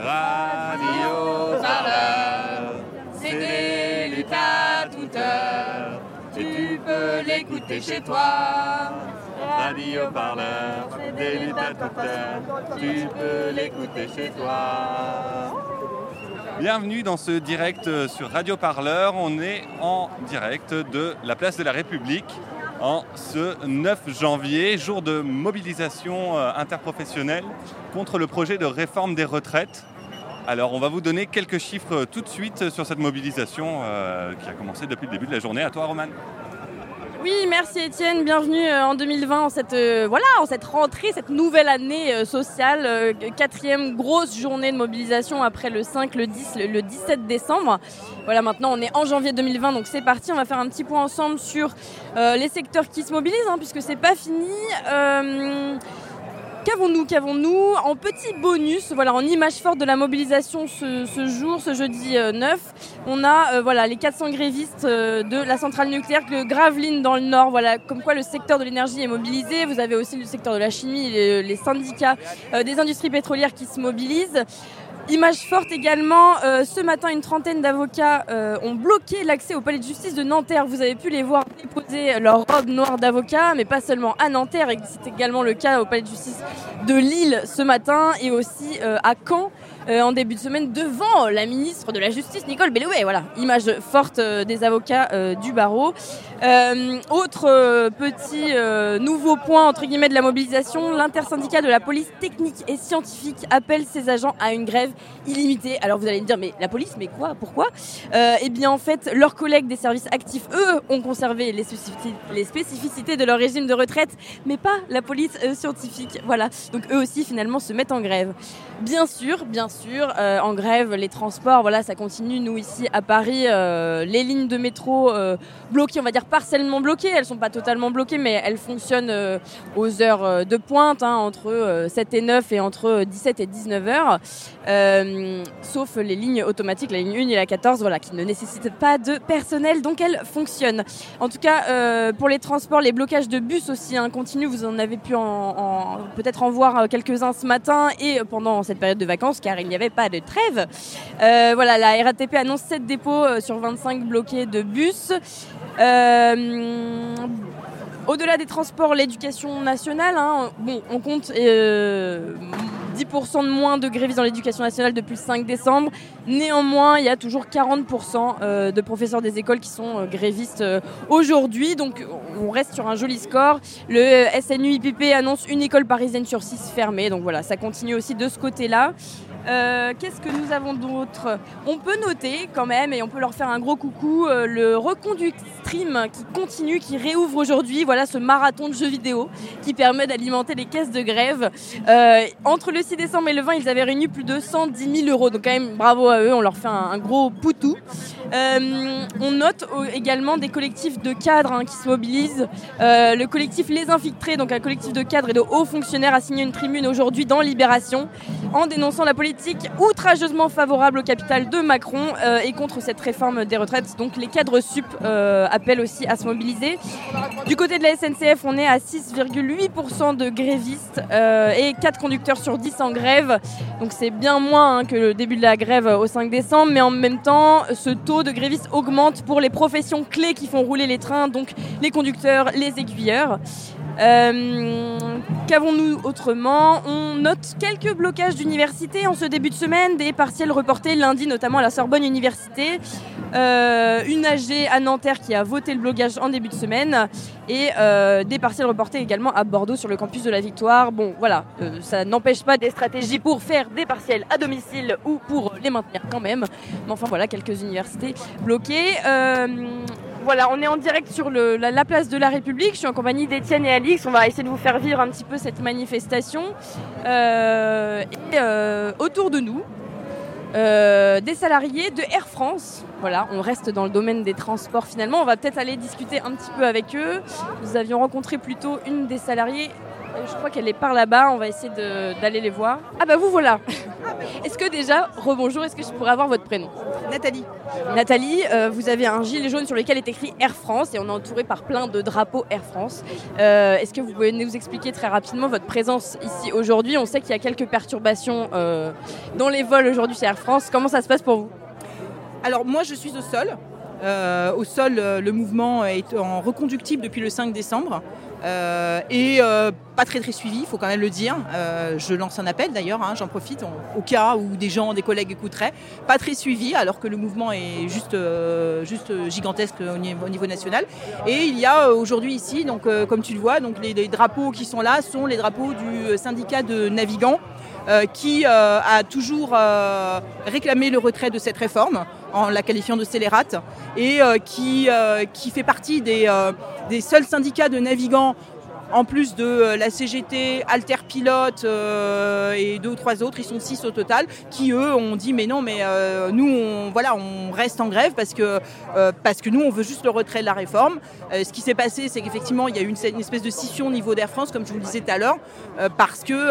Radio Parleur, c'est luttes à toute heure. Tu peux l'écouter chez toi. Radio Parleur, c'est des luttes à toute heure. Tu peux l'écouter chez toi. Bienvenue dans ce direct sur Radio Parleur. On est en direct de la place de la République en ce 9 janvier, jour de mobilisation euh, interprofessionnelle contre le projet de réforme des retraites. Alors on va vous donner quelques chiffres tout de suite sur cette mobilisation euh, qui a commencé depuis le début de la journée. À toi Roman. Oui, merci Étienne, bienvenue euh, en 2020, en cette, voilà, en cette rentrée, cette nouvelle année sociale, quatrième grosse journée de mobilisation après le 5, le 10, le 17 décembre. Voilà, maintenant on est en janvier 2020, donc c'est parti, on va faire un petit point ensemble sur les secteurs qui se mobilisent, hein, puisque c'est pas fini. Qu'avons-nous Qu'avons-nous En petit bonus, voilà, en image forte de la mobilisation ce, jour, ce jeudi 9, euh, on a euh, voilà, les 400 grévistes euh, de la centrale nucléaire de Gravelines dans le Nord. Voilà, comme quoi le secteur de l'énergie est mobilisé. Vous avez aussi le secteur de la chimie, les syndicats des industries pétrolières qui se mobilisent. Image forte également, euh, ce matin une trentaine d'avocats euh, ont bloqué l'accès au palais de justice de Nanterre. Vous avez pu les voir déposer leur robe noire d'avocat, mais pas seulement à Nanterre, c'est également le cas au palais de justice de Lille ce matin et aussi euh, à Caen. Euh, en début de semaine devant la ministre de la Justice, Nicole Belloubet. Voilà, image forte euh, des avocats euh, du barreau. autre petit nouveau point, entre guillemets, de la mobilisation, l'intersyndicat de la police technique et scientifique appelle ses agents à une grève illimitée. Alors vous allez me dire, mais la police, mais quoi? Pourquoi? Eh bien, en fait, leurs collègues des services actifs, eux, ont conservé les les spécificités de leur régime de retraite, mais pas la police scientifique. Voilà, donc eux aussi, finalement, se mettent en grève. Bien sûr, bien sûr euh, en grève, les transports, voilà, ça continue. Nous ici à Paris, euh, les lignes de métro euh, bloquées, on va dire partiellement bloquées. Elles sont pas totalement bloquées, mais elles fonctionnent aux heures de pointe, hein, entre 7 et 9 et entre 17 et 19 heures. sauf les lignes automatiques, la ligne 1 et la 14, voilà, qui ne nécessitent pas de personnel, donc elles fonctionnent. En tout cas, pour les transports, les blocages de bus aussi hein, continuent. Vous en avez pu peut-être en voir quelques-uns ce matin et pendant cette période de vacances, car il n'y avait pas de trêve. Euh, voilà, la RATP annonce 7 dépôts euh, sur 25 bloqués de bus. Euh, au-delà des transports, l'éducation nationale, hein, bon, on compte 10% de moins de grévistes dans l'éducation nationale depuis le 5 décembre. Néanmoins, il y a toujours 40% de professeurs des écoles qui sont grévistes aujourd'hui. Donc, on reste sur un joli score. Le SNUIPP annonce une école parisienne sur 6 fermée. Donc voilà, ça continue aussi de ce côté-là. Euh, qu'est-ce que nous avons d'autre? On peut noter quand même, et on peut leur faire un gros coucou, euh, le reconduit stream qui continue, qui réouvre aujourd'hui. Voilà ce marathon de jeux vidéo qui permet d'alimenter les caisses de grève. Euh, entre le 6 décembre et le 20, ils avaient réuni plus de 110 000 euros. Donc quand même, bravo à eux, on leur fait un, gros poutou. on note également des collectifs de cadres hein, qui se mobilisent. le collectif Les Infiltrés, donc un collectif de cadres et de hauts fonctionnaires, a signé une tribune aujourd'hui dans Libération en dénonçant la politique outrageusement favorable au capital de Macron euh, et contre cette réforme des retraites. Donc les cadres sup euh, appellent aussi à se mobiliser. Du côté de la SNCF, on est à 6,8% de grévistes euh, et 4 conducteurs sur 10 en grève. Donc c'est bien moins hein, que le début de la grève au 5 décembre, mais en même temps, ce taux de grévistes augmente pour les professions clés qui font rouler les trains, donc les conducteurs, les aiguilleurs. Euh, qu'avons-nous autrement? On note quelques blocages d'universités en ce début de semaine, des partiels reportés lundi notamment à la Sorbonne Université, euh, une AG à Nanterre qui a voté le blocage en début de semaine et euh, des partiels reportés également à Bordeaux sur le campus de la Victoire. Bon voilà, ça n'empêche pas des stratégies pour faire des partiels à domicile ou pour les maintenir quand même. Mais enfin voilà, quelques universités bloquées. Voilà, on est en direct sur la, place de la République. Je suis en compagnie d'Étienne et Alix. On va essayer de vous faire vivre un petit peu cette manifestation. Euh, et euh, autour de nous, euh, des salariés de Air France. Voilà, on reste dans le domaine des transports finalement. On va peut-être aller discuter un petit peu avec eux. Nous avions rencontré plutôt une des salariés Je crois qu'elle est par là-bas, on va essayer d'aller les voir. Ah bah vous voilà Est-ce que déjà, rebonjour, est-ce que je pourrais avoir votre prénom Nathalie. Nathalie, euh, vous avez un gilet jaune sur lequel est écrit Air France et on est entouré par plein de drapeaux Air France. Euh, est-ce que vous pouvez nous expliquer très rapidement votre présence ici aujourd'hui? On sait qu'il y a quelques perturbations euh, dans les vols aujourd'hui chez Air France. Comment ça se passe pour vous? Alors moi je suis au sol. au sol, le mouvement est en reconductible depuis le 5 décembre. Euh, et euh, pas très très suivi, il faut quand même le dire. Euh, je lance un appel d'ailleurs, hein, j'en profite au cas où des gens, des collègues écouteraient. Pas très suivi alors que le mouvement est juste, gigantesque au niveau, national. Et il y a aujourd'hui ici, comme tu le vois, donc les, drapeaux qui sont là sont les drapeaux du syndicat de navigants. Qui a toujours réclamé le retrait de cette réforme en la qualifiant de scélérate et qui, qui fait partie des, des seuls syndicats de navigants en plus de euh, la CGT, Alter Pilote euh, et deux ou trois autres, ils sont six au total, qui eux ont dit mais non, mais euh, nous on, voilà, on reste en grève parce que, parce que nous on veut juste le retrait de la réforme. ce qui s'est passé, c'est qu'effectivement il y a eu une, espèce de scission au niveau d'Air France, comme je vous le disais tout à l'heure, parce que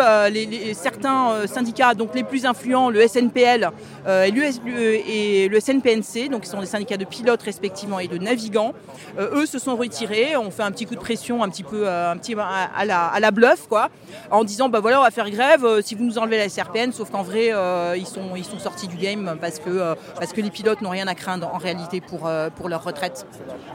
certains syndicats, donc les plus influents, le SNPL et, et, le SNPNC, donc qui sont des syndicats de pilotes respectivement et de navigants, eux se sont retirés, ont fait un petit coup de pression un petit peu, un petit à, la, à la bluff, quoi, en disant bah voilà, on va faire grève euh, si vous nous enlevez la SRPN, sauf qu'en vrai, euh, ils, sont, ils sont sortis du game parce que, euh, parce que les pilotes n'ont rien à craindre en réalité pour, pour leur retraite.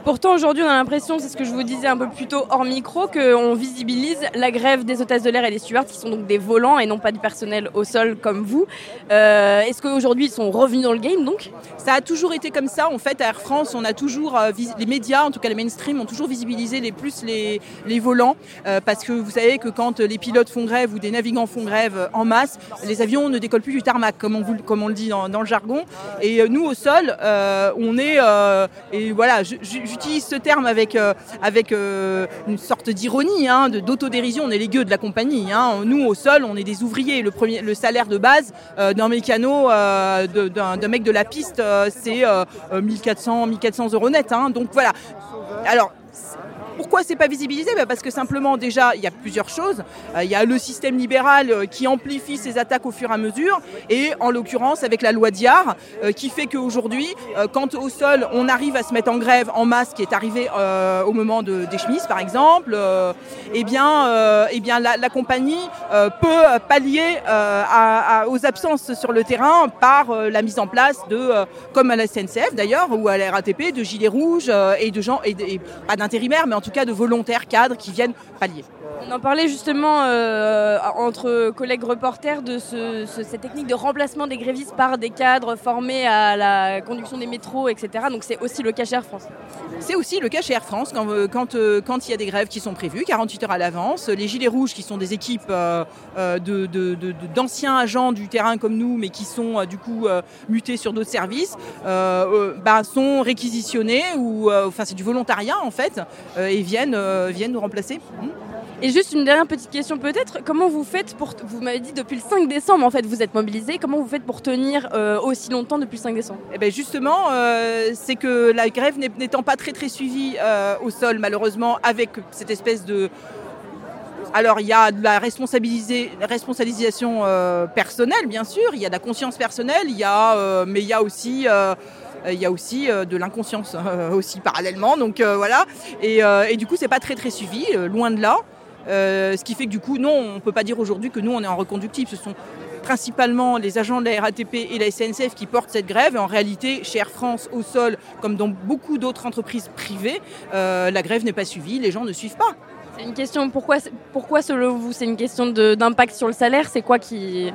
Pourtant, aujourd'hui, on a l'impression, c'est ce que je vous disais un peu plus tôt hors micro, qu'on visibilise la grève des hôtesses de l'air et des stewards qui sont donc des volants et non pas du personnel au sol comme vous. Est-ce qu'aujourd'hui, ils sont revenus dans le game donc? Ça a toujours été comme ça. En fait, à Air France, on a toujours, les médias, en tout cas les mainstream, ont toujours visibilisé les plus les, les volants. Euh, parce que vous savez que quand les pilotes font grève ou des navigants font grève en masse, les avions ne décollent plus du tarmac, comme on, le dit dans, le jargon. Et euh, nous, au sol, euh, on est... et voilà, j'utilise ce terme avec, avec une sorte d'ironie, hein, d'autodérision. On est les gueux de la compagnie. Hein. Nous, au sol, on est des ouvriers. Le, premier, le salaire de base d'un mécano, d'un mec de la piste, c'est 1400, 1400 euros net. Hein. Donc voilà. Alors, pourquoi c'est pas visibilisé bah, Parce que simplement déjà il y a plusieurs choses. Euh, il y a le système libéral euh, qui amplifie ses attaques au fur et à mesure, et en l'occurrence avec la loi Diard euh, qui fait qu'aujourd'hui, quand au sol on arrive à se mettre en grève en masse, qui est arrivé au moment de, des chemises par exemple, eh bien, eh bien la, compagnie peut pallier aux absences sur le terrain par la mise en place de, comme à la SNCF d'ailleurs ou à la RATP, de gilets rouges et de gens et, et pas d'intérimaires, mais en tout cas de volontaires cadres qui viennent pallier. On en parlait justement euh, entre collègues reporters de cette technique de remplacement des grévistes par des cadres formés à la conduction des métros, etc. Donc c'est aussi le cas chez Air France. C'est aussi le cas chez Air France quand, euh, euh, il y a des grèves qui sont prévues, 48 heures à l'avance. Les Gilets Rouges, qui sont des équipes d'anciens agents du terrain comme nous, mais qui sont du coup mutés sur d'autres services, bah, sont réquisitionnés, ou enfin c'est du volontariat en fait, et viennent, nous remplacer. Mmh. Et juste une dernière petite question peut-être, comment vous faites pour, vous m'avez dit depuis le 5 décembre en fait vous êtes mobilisé, comment vous faites pour tenir euh, aussi longtemps depuis le 5 décembre? Eh bien justement, euh, c'est que la grève n'étant pas très très suivie euh, au sol malheureusement avec cette espèce de... Alors il y a de la responsabilisation personnelle bien sûr, il y a de la conscience personnelle, y a, mais il y a aussi il y a aussi de l'inconscience aussi parallèlement. Donc voilà. Et, et, du coup, c'est pas très très suivi, loin de là. Euh, ce qui fait que du coup, non, on ne peut pas dire aujourd'hui que nous, on est en reconductible. Ce sont principalement les agents de la RATP et la SNCF qui portent cette grève. Et en réalité, chez Air France, au sol, comme dans beaucoup d'autres entreprises privées, euh, la grève n'est pas suivie, les gens ne suivent pas. C'est une question, pourquoi, pourquoi selon vous C'est une question d'impact sur le salaire? C'est quoi qui...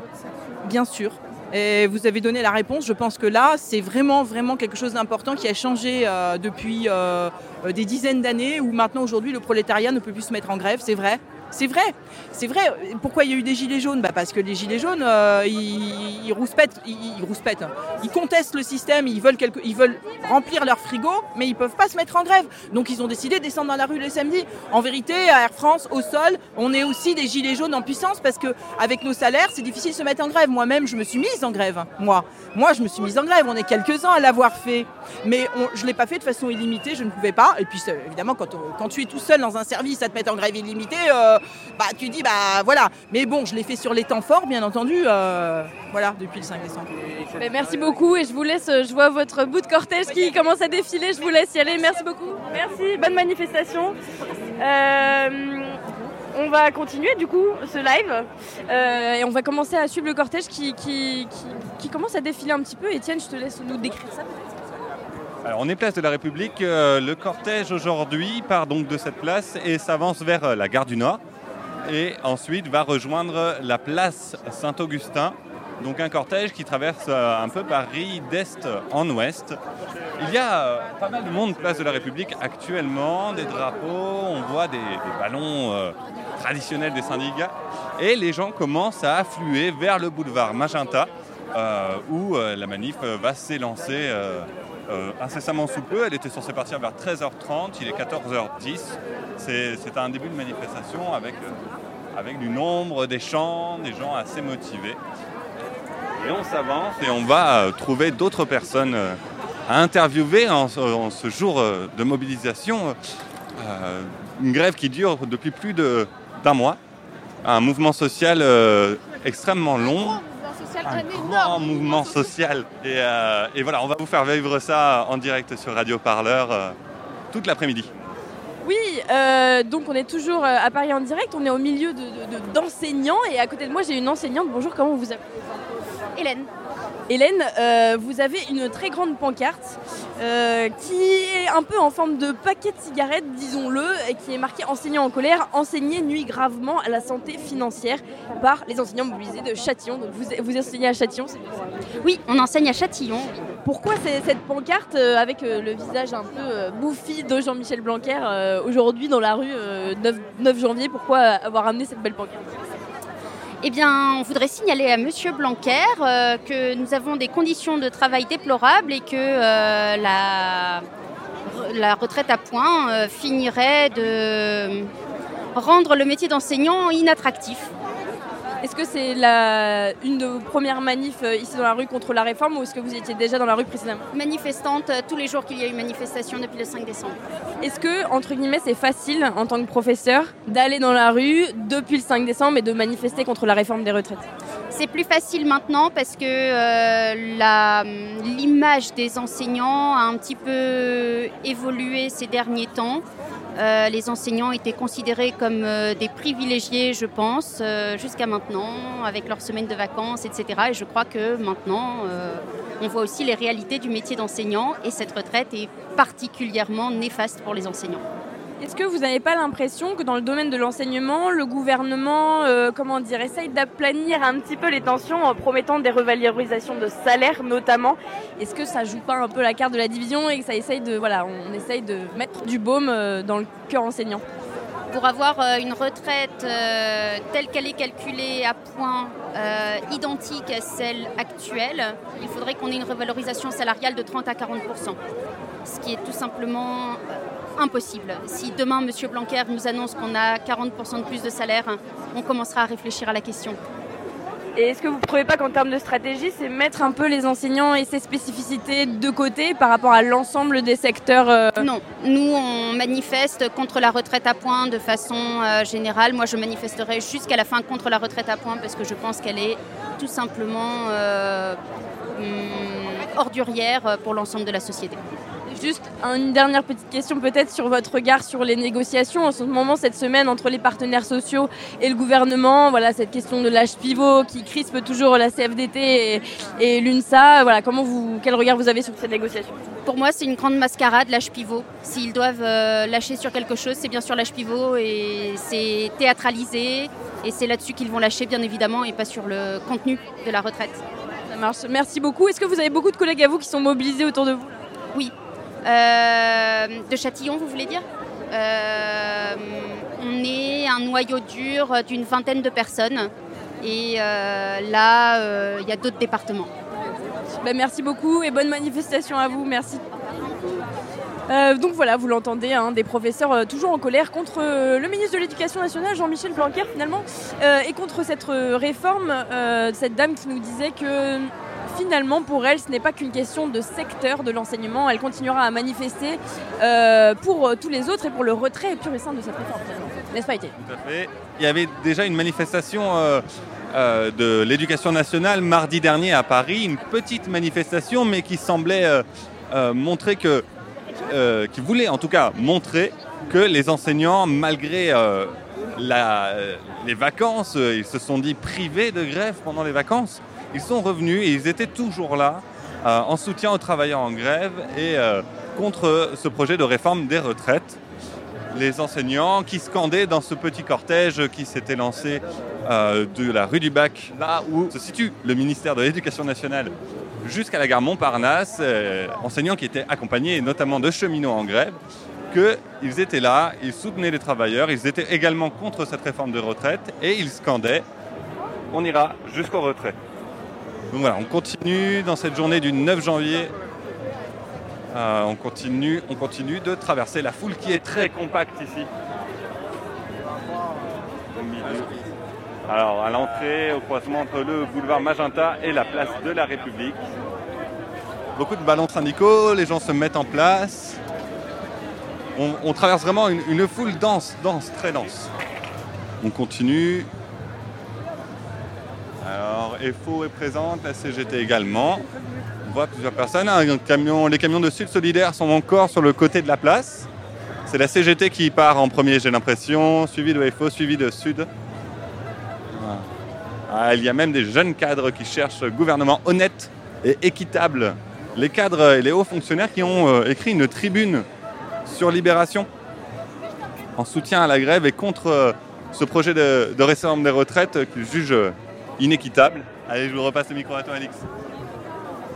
Bien sûr, et vous avez donné la réponse. Je pense que là, c'est vraiment, vraiment quelque chose d'important qui a changé euh, depuis euh, des dizaines d'années, où maintenant, aujourd'hui, le prolétariat ne peut plus se mettre en grève, c'est vrai. C'est vrai, c'est vrai. Pourquoi il y a eu des gilets jaunes? Bah Parce que les gilets jaunes, euh, ils, ils, rouspètent, ils, contestent le système, ils veulent, ils veulent remplir leur frigo, mais ils peuvent pas se mettre en grève. Donc ils ont décidé de descendre dans la rue le samedi. En vérité, à Air France, au sol, on est aussi des gilets jaunes en puissance parce que avec nos salaires, c'est difficile de se mettre en grève. Moi-même, je me suis mise en grève. Moi, moi, je me suis mise en grève. On est quelques-uns à l'avoir fait, mais je l'ai pas fait de façon illimitée. Je ne pouvais pas. Et puis évidemment, quand, quand tu es tout seul dans un service à te mettre en grève illimitée, euh, bah, tu dis, bah voilà. Mais bon, je l'ai fait sur les temps forts, bien entendu, euh, voilà, depuis le 5 décembre. Ben, merci beaucoup et je vous laisse, je vois votre bout de cortège qui commence à défiler, je vous laisse y aller. Merci beaucoup. Merci, bonne manifestation. Euh, on va continuer du coup ce live. Euh, et on va commencer à suivre le cortège qui, qui, qui, qui commence à défiler un petit peu. Étienne, je te laisse nous décrire ça. Alors, on est place de la République. Euh, le cortège aujourd'hui part donc de cette place et s'avance vers euh, la gare du Nord. Et ensuite va rejoindre la place Saint-Augustin. Donc un cortège qui traverse euh, un peu Paris d'est en ouest. Il y a pas mal de monde place de la République actuellement, des drapeaux, on voit des, ballons traditionnels des syndicats. Et les gens commencent à affluer vers le boulevard Magenta où la manif va s'élancer euh, incessamment sous. Elle était censée partir vers 13h30, il est 14h10. C'est un début de manifestation avec, euh, avec du nombre, des chants, des gens assez motivés. Et on s'avance et on va euh, trouver d'autres personnes à interviewer en, ce- en ce jour de mobilisation. Une grève qui dure depuis plus d'un mois. Un mouvement social extrêmement long. Un grand mouvement social. Et, euh, et voilà, on va vous faire vivre ça en direct sur Radio Parleur euh, toute l'après-midi. Oui, euh, donc on est toujours à Paris en direct, on est au milieu de- de- de- d'enseignants et à côté de moi j'ai une enseignante. Bonjour, comment vous appelez? Hélène. Hélène, euh, vous avez une très grande pancarte euh, qui est un peu en forme de paquet de cigarettes, disons-le, et qui est marqué enseignants en colère, enseigner nuit gravement à la santé financière par les enseignants mobilisés de Châtillon. Donc vous, vous enseignez à Châtillon, c'est ça Oui, on enseigne à Châtillon. Pourquoi cette pancarte euh, avec le visage un peu bouffi de Jean-Michel Blanquer aujourd'hui dans la rue euh, 9, 9 janvier? Pourquoi avoir amené cette belle pancarte? Eh bien, on voudrait signaler à Monsieur Blanquer euh, que nous avons des conditions de travail déplorables et que euh, la, la retraite à points euh, finirait de rendre le métier d'enseignant inattractif. Est-ce que c'est la, une de vos premières manifs euh, ici dans la rue contre la réforme ou est-ce que vous étiez déjà dans la rue précédemment Manifestante euh, tous les jours qu'il y a eu manifestation depuis le 5 décembre. Est-ce que, entre guillemets, c'est facile en tant que professeur d'aller dans la rue depuis le 5 décembre et de manifester contre la réforme des retraites? C'est plus facile maintenant parce que euh, la- l'image des enseignants a un petit peu évolué ces derniers temps. Euh, les enseignants étaient considérés comme euh, des privilégiés, je pense, euh, jusqu'à maintenant, avec leurs semaines de vacances, etc. Et je crois que maintenant, on voit aussi les réalités du métier d'enseignant et cette retraite est particulièrement néfaste pour les enseignants. Est-ce que vous n'avez pas l'impression que dans le domaine de l'enseignement, le gouvernement, euh, comment dire, essaye d'aplanir un petit peu les tensions en promettant des revalorisations de salaire notamment? Est-ce que ça joue pas un peu la carte de la division et que ça essaye de, voilà, on essaye de mettre du baume euh, dans le cœur enseignant? Pour avoir euh, une retraite euh, telle qu'elle est calculée à points euh, identique à celle actuelle, il faudrait qu'on ait une revalorisation salariale de 30 à 40% ce qui est tout simplement impossible. Si demain M. Blanquer nous annonce qu'on a 40% de plus de salaire, on commencera à réfléchir à la question. Et est-ce que vous ne trouvez pas qu'en termes de stratégie, c'est mettre un peu les enseignants et ses spécificités de côté par rapport à l'ensemble des secteurs euh, Non, nous on manifeste contre la retraite à points de façon euh, générale. Moi je manifesterai jusqu'à la fin contre la retraite à points parce que je pense qu'elle est tout simplement euh, hum, ordurière pour l'ensemble de la société. Juste une dernière petite question peut-être sur votre regard sur les négociations en ce moment cette semaine entre les partenaires sociaux et le gouvernement. Voilà cette question de l'âge pivot qui crispe toujours la CFDT et, et l'UNSA. Voilà comment vous quel regard vous avez sur ces négociations? Pour moi, c'est une grande mascarade, l'âge pivot. S'ils doivent euh, lâcher sur quelque chose, c'est bien sur l'âge pivot et c'est théâtralisé. Et c'est là-dessus qu'ils vont lâcher, bien évidemment, et pas sur le contenu de la retraite. Ça marche. Merci beaucoup. Est-ce que vous avez beaucoup de collègues à vous qui sont mobilisés autour de vous? Oui. Euh, de Châtillon, vous voulez dire Euh, On est un noyau dur d'une vingtaine de personnes. Et euh, là, il y a d'autres départements. Ben, merci beaucoup et bonne manifestation à vous. Merci. Donc voilà, vous l'entendez, hein, des professeurs toujours en colère contre le ministre de l'Éducation nationale, Jean-Michel Blanquer finalement, et contre cette réforme, cette dame qui nous disait que finalement, pour elle, ce n'est pas qu'une question de secteur de l'enseignement. Elle continuera à manifester euh, pour euh, tous les autres et pour le retrait pur et simple de cette réforme. N'est-ce pas, été Tout à fait. Il y avait déjà une manifestation euh, de l'éducation nationale mardi dernier à Paris, une petite manifestation, mais qui semblait montrer que, qui voulait en tout cas montrer que les enseignants, malgré les vacances, ils se sont dit privés de grève pendant les vacances, ils sont revenus et ils étaient toujours là euh, en soutien aux travailleurs en grève et euh, contre ce projet de réforme des retraites les enseignants qui scandaient dans ce petit cortège qui s'était lancé euh, de la rue du Bac, là où se situe le ministère de l'Éducation nationale, jusqu'à la gare Montparnasse, enseignants qui étaient accompagnés notamment de cheminots en grève, qu'ils étaient là, ils soutenaient les travailleurs, ils étaient également contre cette réforme de retraite et ils scandaient on ira jusqu'au retrait. Donc voilà, on continue dans cette journée du 9 janvier euh, on, continue, on continue de traverser la foule qui est très compacte ici. Au milieu. Alors, à l'entrée, au croisement entre le boulevard Magenta et la place de la République. Beaucoup de ballons syndicaux, les gens se mettent en place. On, traverse vraiment une, une foule dense, dense, très dense. On continue. Alors, EFO est présente, la CGT également. On voit plusieurs personnes. Camion, les camions de Sud Solidaire sont encore sur le côté de la place. C'est la CGT qui part en premier, j'ai l'impression, suivi de FO, suivi de Sud. Ah, il y a même des jeunes cadres qui cherchent gouvernement honnête et équitable. Les cadres et les hauts fonctionnaires qui ont euh, écrit une tribune sur Libération en soutien à la grève et contre euh, ce projet de, de réforme des retraites qu'ils jugent inéquitable. Allez, je vous repasse le micro à toi, Alix.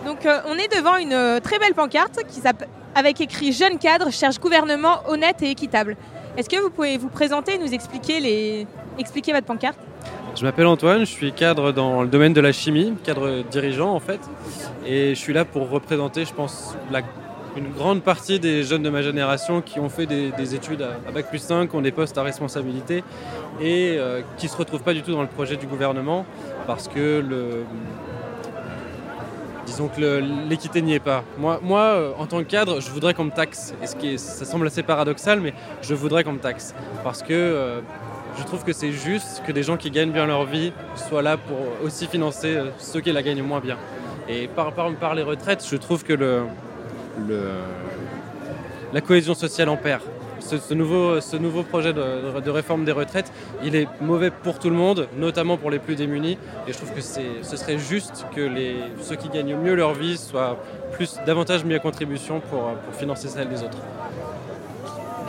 Donc euh, on est devant une euh, très belle pancarte qui s'appelle avec écrit Jeune cadre cherche gouvernement honnête et équitable. Est-ce que vous pouvez vous présenter et nous expliquer, les... expliquer votre pancarte? Je m'appelle Antoine, je suis cadre dans le domaine de la chimie, cadre dirigeant en fait. Et je suis là pour représenter, je pense, la- une grande partie des jeunes de ma génération qui ont fait des, des études à, à Bac plus 5, ont des postes à responsabilité et euh, qui ne se retrouvent pas du tout dans le projet du gouvernement parce que le. Disons que l'équité n'y est pas. Moi, moi euh, en tant que cadre, je voudrais qu'on me taxe. Et ce qui ça semble assez paradoxal, mais je voudrais qu'on me taxe. Parce que euh, je trouve que c'est juste que des gens qui gagnent bien leur vie soient là pour aussi financer euh, ceux qui la gagnent moins bien. Et par, par, par les retraites, je trouve que le, le- la cohésion sociale en perd. Ce, nouveau, projet de, réforme des retraites, il est mauvais pour tout le monde, notamment pour les plus démunis. Et je trouve que ce serait juste que ceux qui gagnent mieux leur vie soient davantage mis à contribution pour financer celle des autres.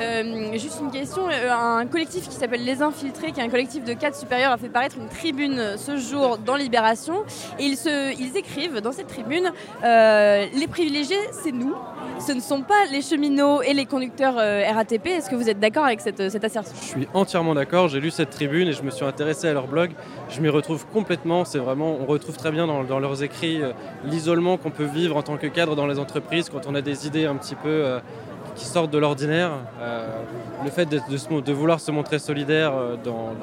Euh, juste une question, euh, un collectif qui s'appelle Les Infiltrés, qui est un collectif de cadres supérieurs, a fait paraître une tribune euh, ce jour dans Libération. Et ils, se, écrivent dans cette tribune, les privilégiés, c'est nous. Ce ne sont pas les cheminots et les conducteurs RATP. Est-ce que vous êtes d'accord avec cette, assertion? Je suis entièrement d'accord, j'ai lu cette tribune et je me suis intéressé à leur blog. Je m'y retrouve complètement, c'est vraiment, on retrouve très bien dans, leurs écrits l'isolement qu'on peut vivre en tant que cadre dans les entreprises quand on a des idées un petit peu qui sortent de l'ordinaire. Euh, le fait de, vouloir se montrer solidaire euh,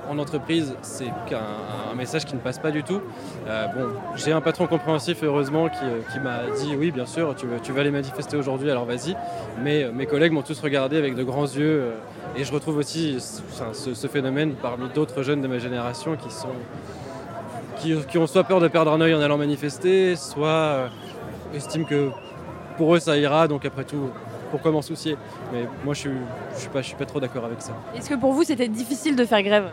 en entreprise, c'est un message qui ne passe pas du tout. Euh, bon, j'ai un patron compréhensif, heureusement, qui, m'a dit oui, bien sûr, tu, tu vas aller manifester aujourd'hui, alors vas-y. Mais mes collègues m'ont tous regardé avec de grands yeux. et je retrouve aussi ce, phénomène parmi d'autres jeunes de ma génération qui qui, ont soit peur de perdre un œil en allant manifester, soit estiment que pour eux ça ira, donc après tout, pourquoi m'en soucier Mais moi je suis, je suis pas, je suis pas trop d'accord avec ça. Est-ce que pour vous, c'était difficile de faire grève?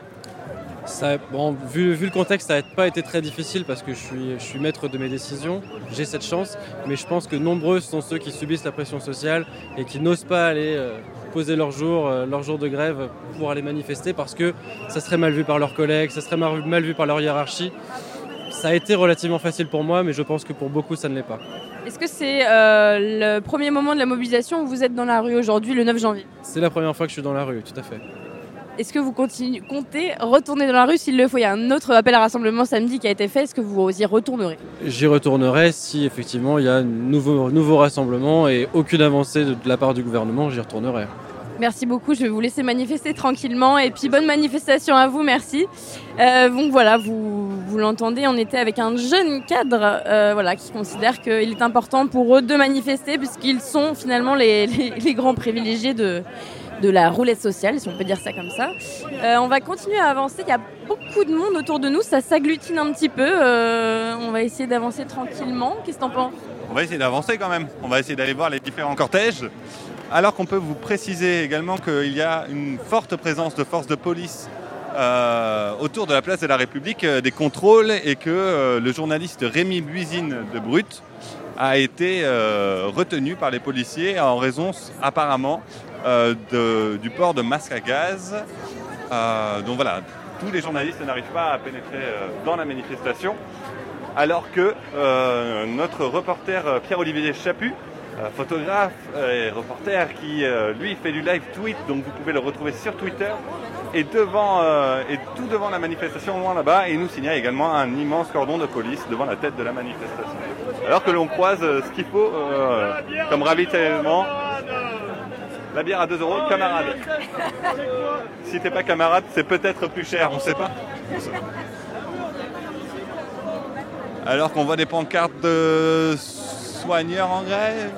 Ça, bon, vu, vu le contexte, ça n'a pas été très difficile parce que je suis, je suis maître de mes décisions, j'ai cette chance, mais je pense que nombreux sont ceux qui subissent la pression sociale et qui n'osent pas aller euh, poser leur jour, euh, leur jour de grève pour aller manifester parce que ça serait mal vu par leurs collègues, ça serait mal vu par leur hiérarchie. Ça a été relativement facile pour moi, mais je pense que pour beaucoup, ça ne l'est pas. Est-ce que c'est euh, le premier moment de la mobilisation où vous êtes dans la rue aujourd'hui, le 9 janvier? C'est la première fois que je suis dans la rue, tout à fait. Est-ce que vous comptez retourner dans la rue s'il le faut? Il y a un autre appel à rassemblement samedi qui a été fait. Est-ce que vous y retournerez? J'y retournerai si effectivement il y a un nouveau, nouveau rassemblement et aucune avancée de, de la part du gouvernement, j'y retournerai. Merci beaucoup, je vais vous laisser manifester tranquillement et puis bonne manifestation à vous, merci. Euh, donc voilà, vous, vous l'entendez, on était avec un jeune cadre euh, voilà, qui considère qu'il est important pour eux de manifester puisqu'ils sont finalement les, grands privilégiés de, de la roulette sociale, si on peut dire ça comme ça. Euh, on va continuer à avancer, il y a beaucoup de monde autour de nous, ça s'agglutine un petit peu, on va essayer d'avancer tranquillement. Qu'est-ce que t'en penses? On va essayer d'avancer quand même. On va essayer d'aller voir les différents cortèges. Alors qu'on peut vous préciser également qu'il y a une forte présence de forces de police euh, autour de la place de la République, euh, des contrôles, et que euh, le journaliste Rémi Buisine de Brut a été retenu par les policiers en raison apparemment du port de masques à gaz. Donc voilà, tous les journalistes n'arrivent pas à pénétrer dans la manifestation alors que notre reporter Pierre-Olivier Chaput, photographe euh, et reporter qui euh, lui fait du live tweet, donc vous pouvez le retrouver sur Twitter, et devant euh, et tout devant la manifestation loin là-bas, et il nous signale également un immense cordon de police devant la tête de la manifestation. Alors que l'on croise ce qu'il faut comme ravitaillement. La bière à 2 euros, camarade. Si t'es pas camarade, c'est peut-être plus cher, on sait pas. Alors qu'on voit des pancartes de en grève,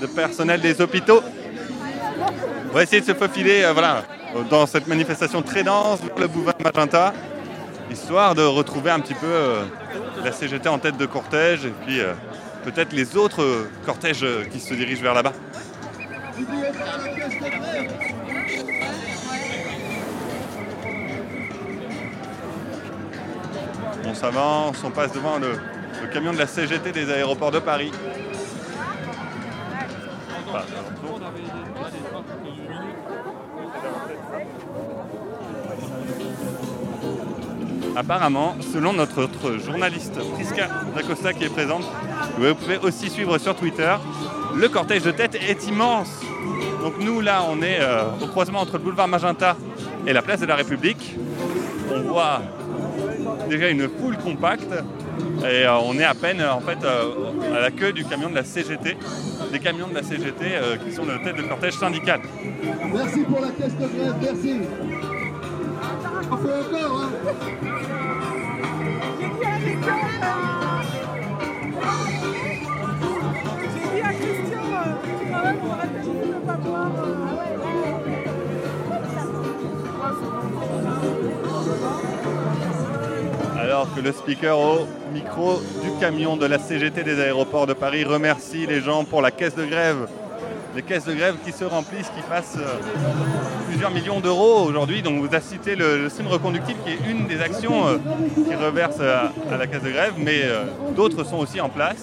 de personnel des hôpitaux. On va essayer de se faufiler euh, voilà, dans cette manifestation très dense, le boulevard Magenta, histoire de retrouver un petit peu euh, la CGT en tête de cortège et puis euh, peut-être les autres cortèges qui se dirigent vers là-bas. On s'avance, on passe devant le, le camion de la CGT des aéroports de Paris. Apparemment, selon notre journaliste Prisca Dacosta qui est présente, vous pouvez aussi suivre sur Twitter, le cortège de tête est immense. Donc nous là, on est euh, au croisement entre le boulevard Magenta et la place de la République. On voit déjà une foule compacte et euh, on est à peine en fait euh, à la queue du camion de la CGT, des camions de la CGT euh, qui sont le tête de cortège syndical. Merci pour la caisse de grève, merci. On fait encore, hein J'ai dit à Christian, euh, quand même, on Alors que le speaker au micro du camion de la CGT des aéroports de Paris remercie les gens pour la caisse de grève. Les caisses de grève qui se remplissent, qui passent euh, plusieurs millions d'euros aujourd'hui. Donc vous a cité le, le stream reconductible qui est une des actions euh, qui reverse à, à la caisse de grève, mais euh, d'autres sont aussi en place.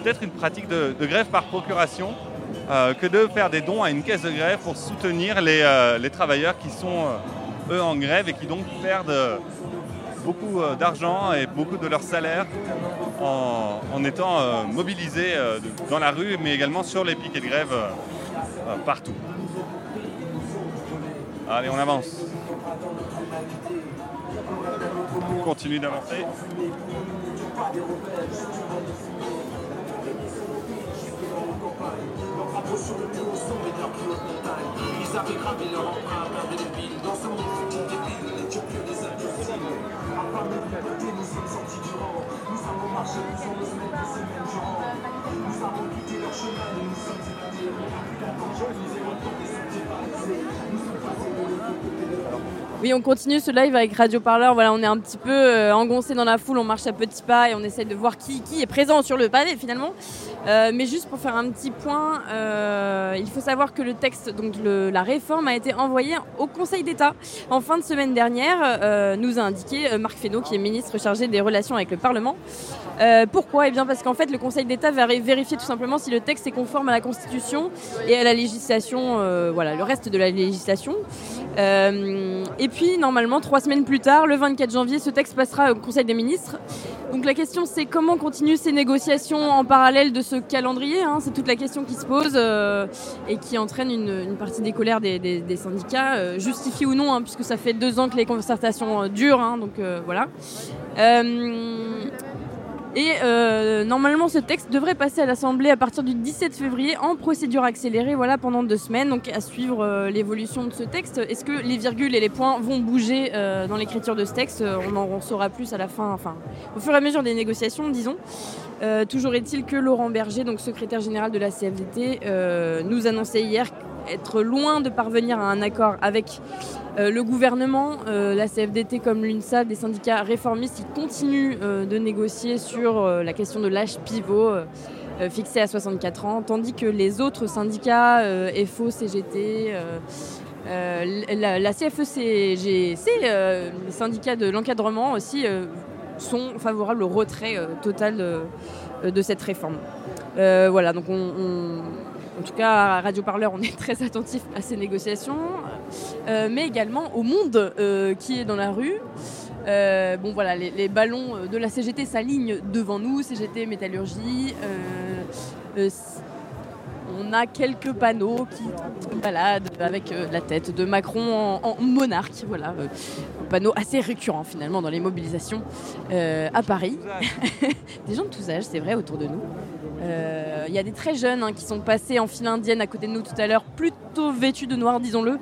Peut-être une pratique de, grève par procuration euh, que de faire des dons à une caisse de grève pour soutenir les, euh, travailleurs qui sont euh, eux en grève et qui donc perdent euh, beaucoup euh, d'argent et beaucoup de leur salaire en, en étant euh, mobilisés euh, dans la rue, mais également sur les piquets de grève partout. Allez, on avance. On continue d'avancer. Nous sommes sortis du rang Nous avons marché plusieurs semaines, des semaines Nous avons quitté leur chemin et nous sommes évadés On plus Oui, on continue ce live avec Radio Parleur. Voilà, on est un petit peu euh, engoncé dans la foule, on marche à petits pas et on essaye de voir qui, qui est présent sur le pavé finalement. Euh, mais juste pour faire un petit point, euh, il faut savoir que le texte, donc la réforme, a été envoyé au Conseil d'État en fin de semaine dernière, euh, nous a indiqué Marc Fesneau, qui est ministre chargé des relations avec le Parlement. Pourquoi? Eh bien parce qu'en fait, le Conseil d'État va vérifier tout simplement si le texte est conforme à la Constitution et à la législation, voilà, le reste de la législation. Puis, normalement, trois semaines plus tard, le 24 janvier, ce texte passera au Conseil des ministres. Donc la question, c'est comment continuent ces négociations en parallèle de ce calendrier hein? C'est toute la question qui se pose euh, et qui entraîne une, partie des colères des, syndicats, euh, justifiée ou non, hein, puisque ça fait deux ans que les concertations euh, durent. hein, donc euh, voilà. Et euh, normalement, ce texte devrait passer à l'Assemblée à partir du 17 février en procédure accélérée, voilà, pendant deux semaines. Donc, à suivre euh, l'évolution de ce texte. Est-ce que les virgules et les points vont bouger euh, dans l'écriture de ce texte? On en saura plus à la fin, enfin, au fur et à mesure des négociations, disons. Toujours est-il que Laurent Berger, donc secrétaire général de la CFDT, nous annonçait hier être loin de parvenir à un accord avec euh, le gouvernement, euh, la CFDT comme l'UNSA, des syndicats réformistes, qui continuent euh, de négocier sur la question de l'âge pivot fixé à 64 ans, tandis que les autres syndicats, FO, CGT, la, la CFE-CGC, euh, les syndicats de l'encadrement aussi, sont favorables au retrait total de, cette réforme. Voilà, donc on, on- en tout cas à Radio Parleur, on est très attentif à ces négociations, euh, mais également au monde euh, qui est dans la rue. Euh, bon voilà, les, ballons de la CGT s'alignent devant nous, CGT Métallurgie. On a quelques panneaux qui baladent avec euh, la tête de Macron en, monarque. Voilà, euh, panneau assez récurrent finalement dans les mobilisations euh, à Paris. des gens de tous âges, c'est vrai, autour de nous. Il y a des très jeunes hein, qui sont passés en file indienne à côté de nous tout à l'heure, plutôt vêtus de noir, disons-le,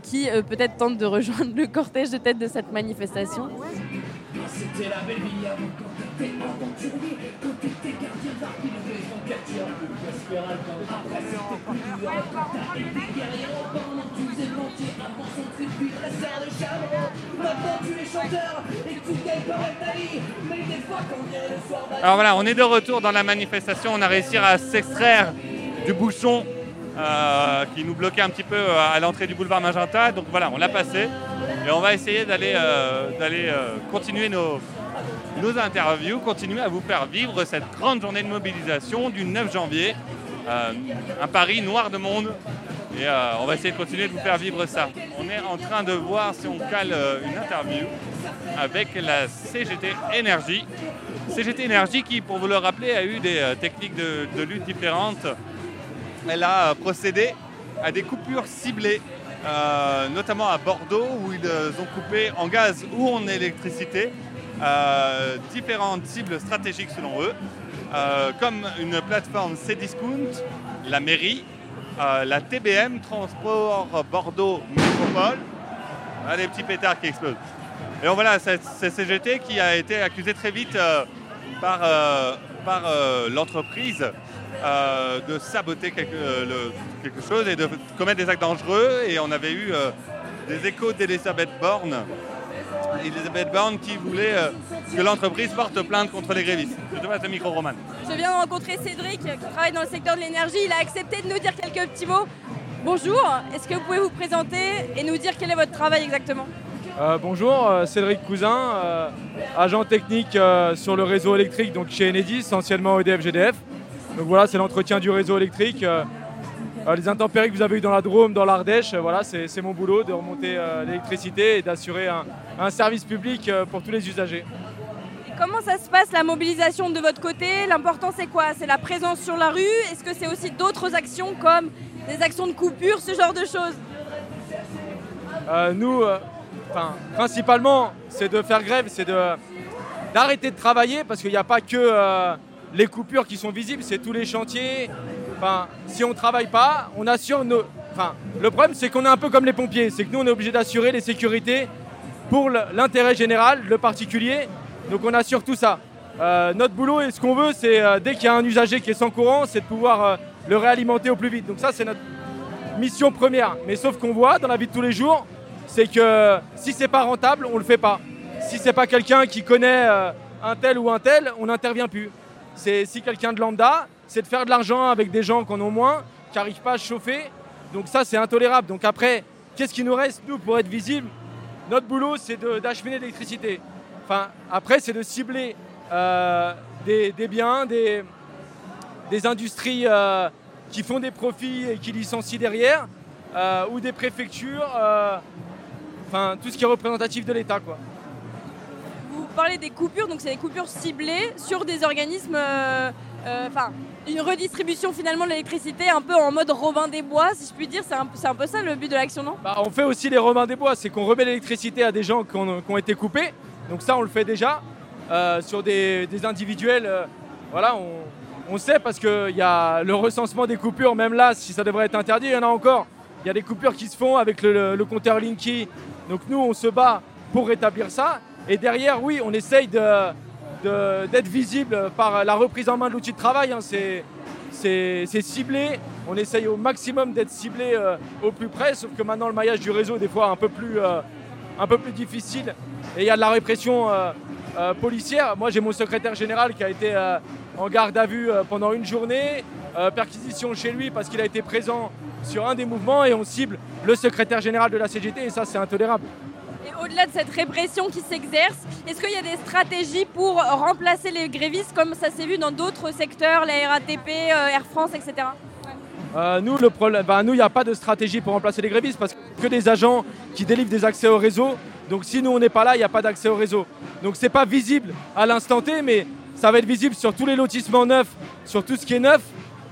qui peut-être tentent de rejoindre le cortège de tête de cette manifestation. C'était la belle vie avant quand t'étais aventurier, quand t'étais gardien les Alors voilà, on est de retour dans la manifestation. On a réussi à s'extraire du bouchon euh, qui nous bloquait un petit peu euh, à l'entrée du boulevard Magenta. Donc voilà, on l'a passé. Et on va essayer d'aller d'aller, euh, continuer nos, nos interviews, continuer à vous faire vivre cette grande journée de mobilisation du 9 janvier. Euh, un Paris noir de monde. Et euh, on va essayer de continuer de vous faire vivre ça. On est en train de voir si on cale euh, une interview avec la CGT Énergie. CGT Énergie qui, pour vous le rappeler, a eu des techniques de, lutte différentes. Elle a procédé à des coupures ciblées, notamment à Bordeaux, où ils ont coupé en gaz ou en électricité différentes cibles stratégiques selon eux, euh, comme une plateforme Cdiscount, la mairie, euh, la TBM, Transport Bordeaux Métropole, ah, des petits pétards qui explosent. Et donc voilà, c'est CGT qui a été accusé très vite euh, par, par l'entreprise de saboter quelque, quelque chose et de commettre des actes dangereux. Et on avait eu des échos d'Elisabeth Borne. Elisabeth Borne qui voulait euh, que l'entreprise porte plainte contre les grévistes. Je te passe le micro, Roman. Je viens de rencontrer Cédric qui travaille dans le secteur de l'énergie. Il a accepté de nous dire quelques petits mots. Bonjour, est-ce que vous pouvez vous présenter et nous dire quel est votre travail exactement Euh, bonjour, euh, Cédric Cousin, euh, agent technique euh, sur le réseau électrique donc chez Enedis, anciennement EDF GDF. Donc voilà, c'est l'entretien du réseau électrique. Euh, les intempéries que vous avez eues dans la Drôme, dans l'Ardèche, euh, voilà, c'est mon boulot de remonter euh, l'électricité et d'assurer un, un service public pour tous les usagers. Et Comment ça se passe la mobilisation de votre côté? L'important c'est quoi? C'est la présence sur la rue? Est-ce que c'est aussi d'autres actions comme des actions de coupure, ce genre de choses? Euh, nous, euh, principalement, c'est de faire grève, c'est de d'arrêter de travailler parce qu'il n'y a pas que euh, les coupures qui sont visibles, c'est tous les chantiers. Enfin, si on ne travaille pas, on assure nos. Enfin, le problème, c'est qu'on est un peu comme les pompiers, c'est que nous, on est obligé d'assurer les sécurités pour l'intérêt général, le particulier. Donc, on assure tout ça. Euh, notre boulot et ce qu'on veut, c'est euh, dès qu'il y a un usager qui est sans courant, c'est de pouvoir euh, le réalimenter au plus vite. Donc ça, c'est notre mission première. Mais sauf qu'on voit dans la vie de tous les jours, c'est que si c'est pas rentable, on le fait pas. Si c'est pas quelqu'un qui connaît un tel ou un tel, on n'intervient plus. C'est si quelqu'un de lambda, c'est de faire de l'argent avec des gens qui en ont moins, qui n'arrivent pas à chauffer. Donc ça, c'est intolérable. Donc après, qu'est-ce qui nous reste, nous, pour être visible Notre boulot, c'est d'acheminer l'électricité. Enfin, après, c'est de cibler euh, des, des biens, des, des industries euh, qui font des profits et qui licencient derrière, euh, ou des préfectures, enfin tout ce qui est représentatif de l'État. quoi. Vous parlez des coupures, donc c'est des coupures ciblées sur des organismes, enfin une redistribution finalement de l'électricité un peu en mode Robin des Bois, si je puis dire. C'est un, peu ça le but de l'action, non? Bah, on fait aussi les Romains des Bois, c'est qu'on remet l'électricité à des gens qui ont, été coupés, donc ça on le fait déjà. euh, sur des, individuels, euh, voilà, on, sait parce qu'il y a le recensement des coupures, même là, si ça devrait être interdit, il y en a encore. Il y a des coupures qui se font avec le, le- compteur Linky. Donc nous, on se bat pour rétablir ça. Et derrière, oui, on essaye de- d'être visible par la reprise en main de l'outil de travail. hein. C'est ciblé. On essaye au maximum d'être ciblé euh, au plus près, sauf que maintenant le maillage du réseau est des fois un peu plus, euh, un peu plus difficile. Et il y a de la répression euh, policière. Moi j'ai mon secrétaire général qui a été en garde à vue pendant une journée, perquisition chez lui parce qu'il a été présent sur un des mouvements et on cible le secrétaire général de la CGT et ça c'est intolérable. Au-delà de cette répression qui s'exerce, est-ce qu'il y a des stratégies pour remplacer les grévistes comme ça s'est vu dans d'autres secteurs, la RATP, euh, Air France, etc. Euh, nous, le ben, il n'y a pas de stratégie pour remplacer les grévistes parce que des agents qui délivrent des accès au réseau. Donc, si nous on n'est pas là, il n'y a pas d'accès au réseau. Donc, c'est pas visible à l'instant T, mais ça va être visible sur tous les lotissements neufs, sur tout ce qui est neuf.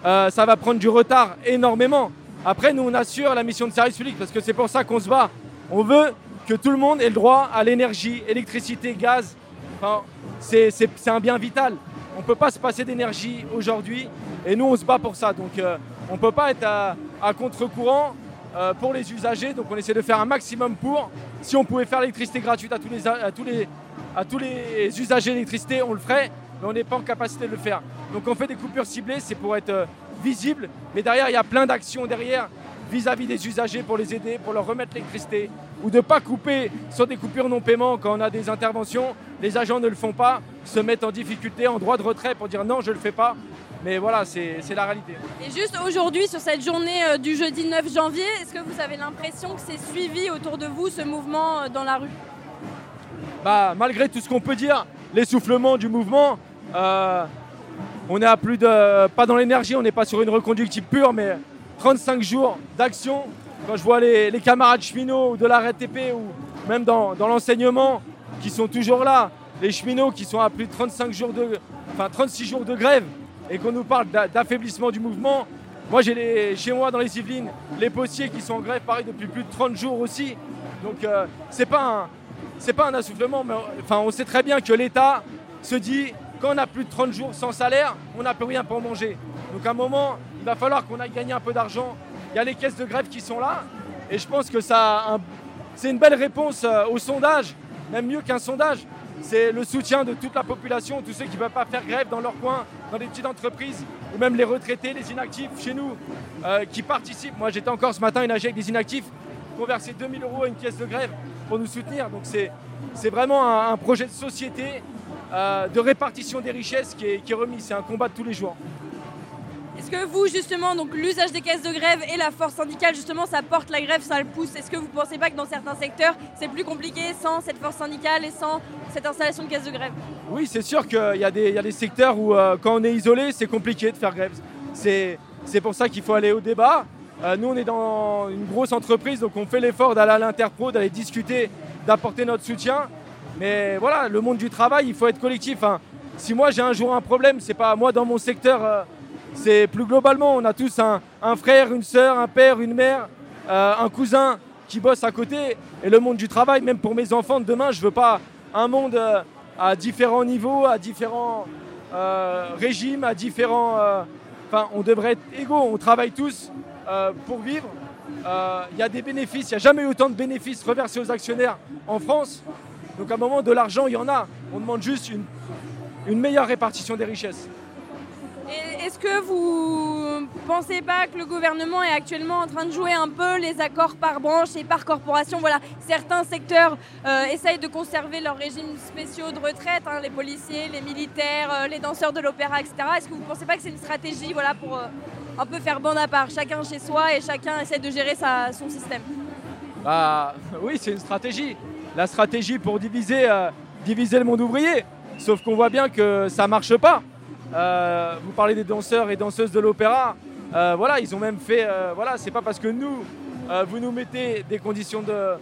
Euh, ça va prendre du retard énormément. Après, nous, on assure la mission de service public parce que c'est pour ça qu'on se bat. On veut que tout le monde ait le droit à l'énergie, électricité, gaz. Enfin, c'est un bien vital. On ne peut pas se passer d'énergie aujourd'hui et nous, on se bat pour ça. Donc, euh, on ne peut pas être à, à contre-courant euh, pour les usagers. Donc, on essaie de faire un maximum pour. Si on pouvait faire l'électricité gratuite à tous les, à tous les, à tous les usagers d'électricité, on le ferait, mais on n'est pas en capacité de le faire. Donc, on fait des coupures ciblées, c'est pour être euh, visible. Mais derrière, il y a plein d'actions derrière vis-à-vis des usagers pour les aider, pour leur remettre l'électricité, ou de ne pas couper sur des coupures non-paiement quand on a des interventions. Les agents ne le font pas, se mettent en difficulté, en droit de retrait pour dire non, je ne le fais pas. Mais voilà, c'est c'est la réalité. Et juste aujourd'hui, sur cette journée euh, du jeudi 9 janvier, est-ce que vous avez l'impression que c'est suivi autour de vous ce mouvement euh, dans la rue? Bah, malgré tout ce qu'on peut dire, l'essoufflement du mouvement, euh, on est à plus de. Pas dans l'énergie, on n'est pas sur une reconductible pure, mais 35 jours d'action. Quand je vois les, camarades cheminots de la RATP ou même dans, l'enseignement qui sont toujours là, les cheminots qui sont à plus de 35 jours de. Enfin 36 jours de grève et qu'on nous parle d'a- d'affaiblissement du mouvement. Moi j'ai chez moi dans les Yvelines les postiers qui sont en grève pareil depuis plus de 30 jours aussi. Donc euh, c'est pas un, pas un assoufflement, mais enfin, on sait très bien que l'État se dit quand on a plus de 30 jours sans salaire, on n'a plus rien pour manger. Donc à un moment, va falloir qu'on aille gagner un peu d'argent. Il y a les caisses de grève qui sont là, et je pense que ça, c'est une belle réponse euh, au sondage, même mieux qu'un sondage. C'est le soutien de toute la population, tous ceux qui ne peuvent pas faire grève dans leur coin, dans des petites entreprises, ou même les retraités, les inactifs chez nous, euh, qui participent. Moi, j'étais encore ce matin énagé avec des inactifs versé 2000 euros à une pièce de grève pour nous soutenir. Donc c'est c'est vraiment un, projet de société, euh, de répartition des richesses qui qui est remis. C'est un combat de tous les jours. Est-ce que vous, justement, donc l'usage des caisses de grève et la force syndicale, justement, ça porte la grève, ça le pousse? Est-ce que vous ne pensez pas que dans certains secteurs, c'est plus compliqué sans cette force syndicale et sans cette installation de caisses de grève? Oui, c'est sûr qu'il y, y a des secteurs où, euh, quand on est isolé, c'est compliqué de faire grève. C'est pour ça qu'il faut aller au débat. Euh, nous, on est dans une grosse entreprise, donc on fait l'effort d'aller à l'interpro, d'aller discuter, d'apporter notre soutien. Mais voilà, le monde du travail, il faut être collectif. hein. Si moi j'ai un jour un problème, c'est pas moi dans mon secteur, euh, c'est plus globalement. On a tous un, frère, une sœur, un père, une mère, euh, un cousin qui bosse à côté. Et le monde du travail, même pour mes enfants de demain, je veux pas un monde euh, à différents niveaux, à différents euh, régimes, à différents. Enfin, on devrait être égaux. On travaille tous pour vivre. Il y a des bénéfices. Il n'y a jamais eu autant de bénéfices reversés aux actionnaires en France. Donc à un moment, de l'argent, il y en a. On demande juste une meilleure répartition des richesses. Est-ce que vous pensez pas que le gouvernement est actuellement en train de jouer un peu les accords par branche et par corporation? Voilà, certains secteurs euh, essayent de conserver leurs régimes spéciaux de retraite, hein, les policiers, les militaires, euh, les danseurs de l'opéra, etc. Est-ce que vous pensez pas que c'est une stratégie, voilà, pour euh, un peu faire bande à part, chacun chez soi et chacun essaie de gérer son système Bah oui, c'est une stratégie. La stratégie pour diviser, diviser le monde ouvrier. Sauf qu'on voit bien que ça marche pas. Euh, vous parlez des danseurs et danseuses de l'opéra. Euh, voilà, ils ont même fait. euh, voilà, c'est pas parce que nous, vous nous mettez des conditions de,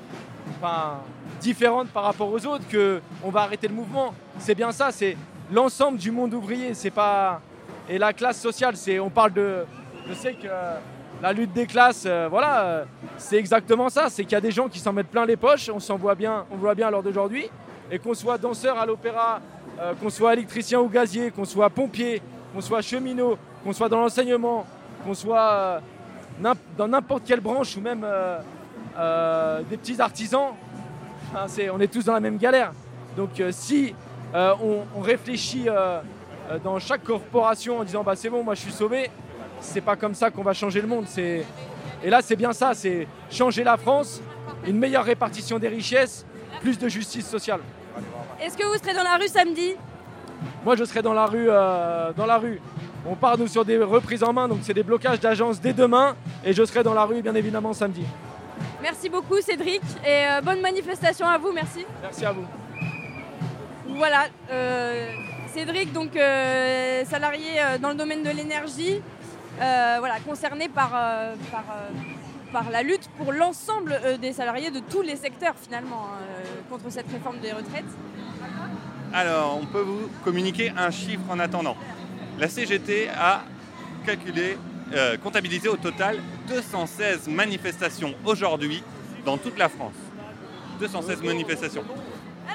différentes par rapport aux autres que on va arrêter le mouvement. C'est bien ça. C'est l'ensemble du monde ouvrier. C'est pas et la classe sociale. C'est on parle de. Je sais que la lutte des classes, voilà, c'est exactement ça. C'est qu'il y a des gens qui s'en mettent plein les poches. On s'en voit bien, on voit bien l'heure d'aujourd'hui. Et qu'on soit danseur à l'opéra euh, qu'on soit électricien ou gazier, qu'on soit pompier, qu'on soit cheminot, qu'on soit dans l'enseignement, qu'on soit euh, dans n'importe quelle branche ou même euh, des petits artisans, c'est- on est tous dans la même galère. Donc si on, réfléchit dans chaque corporation en disant bah c'est bon, moi je suis sauvé, c'est pas comme ça qu'on va changer le monde. C'est et là c'est bien ça, c'est changer la France, une meilleure répartition des richesses, plus de justice sociale. Est-ce que vous serez dans la rue samedi? Moi, je serai dans la rue. euh, dans la rue. On part nous sur des reprises en main, donc c'est des blocages d'agences dès demain, et je serai dans la rue bien évidemment samedi. Merci beaucoup Cédric et euh, bonne manifestation à vous, merci. Merci à vous. Voilà, euh, Cédric, donc salarié dans le domaine de l'énergie, voilà, concerné par, par, par la lutte pour l'ensemble euh, des salariés de tous les secteurs finalement hein, euh, contre cette réforme des retraites. Alors, on peut vous communiquer un chiffre en attendant. La CGT a calculé, euh, comptabilisé au total 216 manifestations aujourd'hui dans toute la France. 216 manifestations.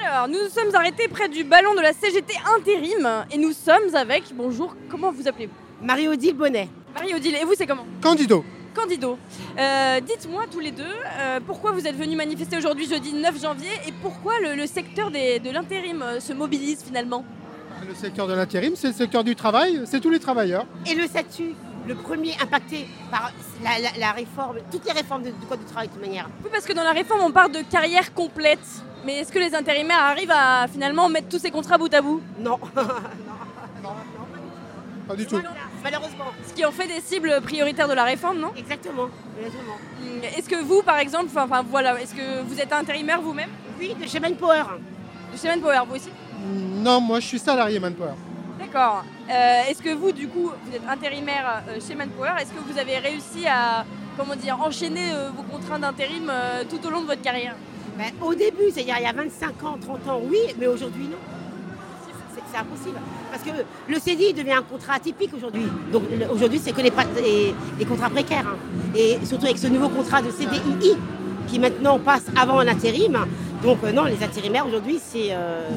Alors, nous nous sommes arrêtés près du ballon de la CGT intérim et nous sommes avec, bonjour, comment vous appelez-vous? Marie-Odile Bonnet. Marie-Odile, et vous c'est comment? Candido. Candido. Euh, Dites-moi tous les deux, euh, pourquoi vous êtes venus manifester aujourd'hui jeudi 9 janvier et pourquoi le, le secteur des- de l'intérim euh, se mobilise finalement? Le secteur de l'intérim, c'est le secteur du travail, c'est tous les travailleurs. Et le statut, le premier impacté par la, la- la réforme, toutes les réformes de- du Code du travail de toute manière. Oui, parce que dans la réforme, on parle de carrière complète. Mais est-ce que les intérimaires arrivent à finalement mettre tous ces contrats bout à bout? Non. Pas du tout. Malheureusement. Ce qui en fait des cibles prioritaires de la réforme, non? Exactement. exactement. Hum, Est-ce que vous, par exemple, enfin voilà, est-ce que vous êtes intérimaire vous-même? Oui, de chez Manpower. De chez Manpower, vous aussi? Non, moi je suis salarié Manpower. D'accord. Euh, est-ce que vous, du coup, vous êtes intérimaire euh, chez Manpower Est-ce que vous avez réussi à, comment dire, enchaîner euh, vos contrats d'intérim euh, tout au long de votre carrière? Ben, au début, c'est-à-dire il y a 25 ans, 30 ans, oui, mais aujourd'hui, non. C'est- impossible. Parce que le CDI devient un contrat atypique aujourd'hui. Donc aujourd'hui, c'est que les, pat- les- les contrats précaires. hein. Et surtout avec ce nouveau contrat de CDII qui maintenant passe avant l'intérim. Donc euh, non, les intérimaires aujourd'hui, c'est. euh,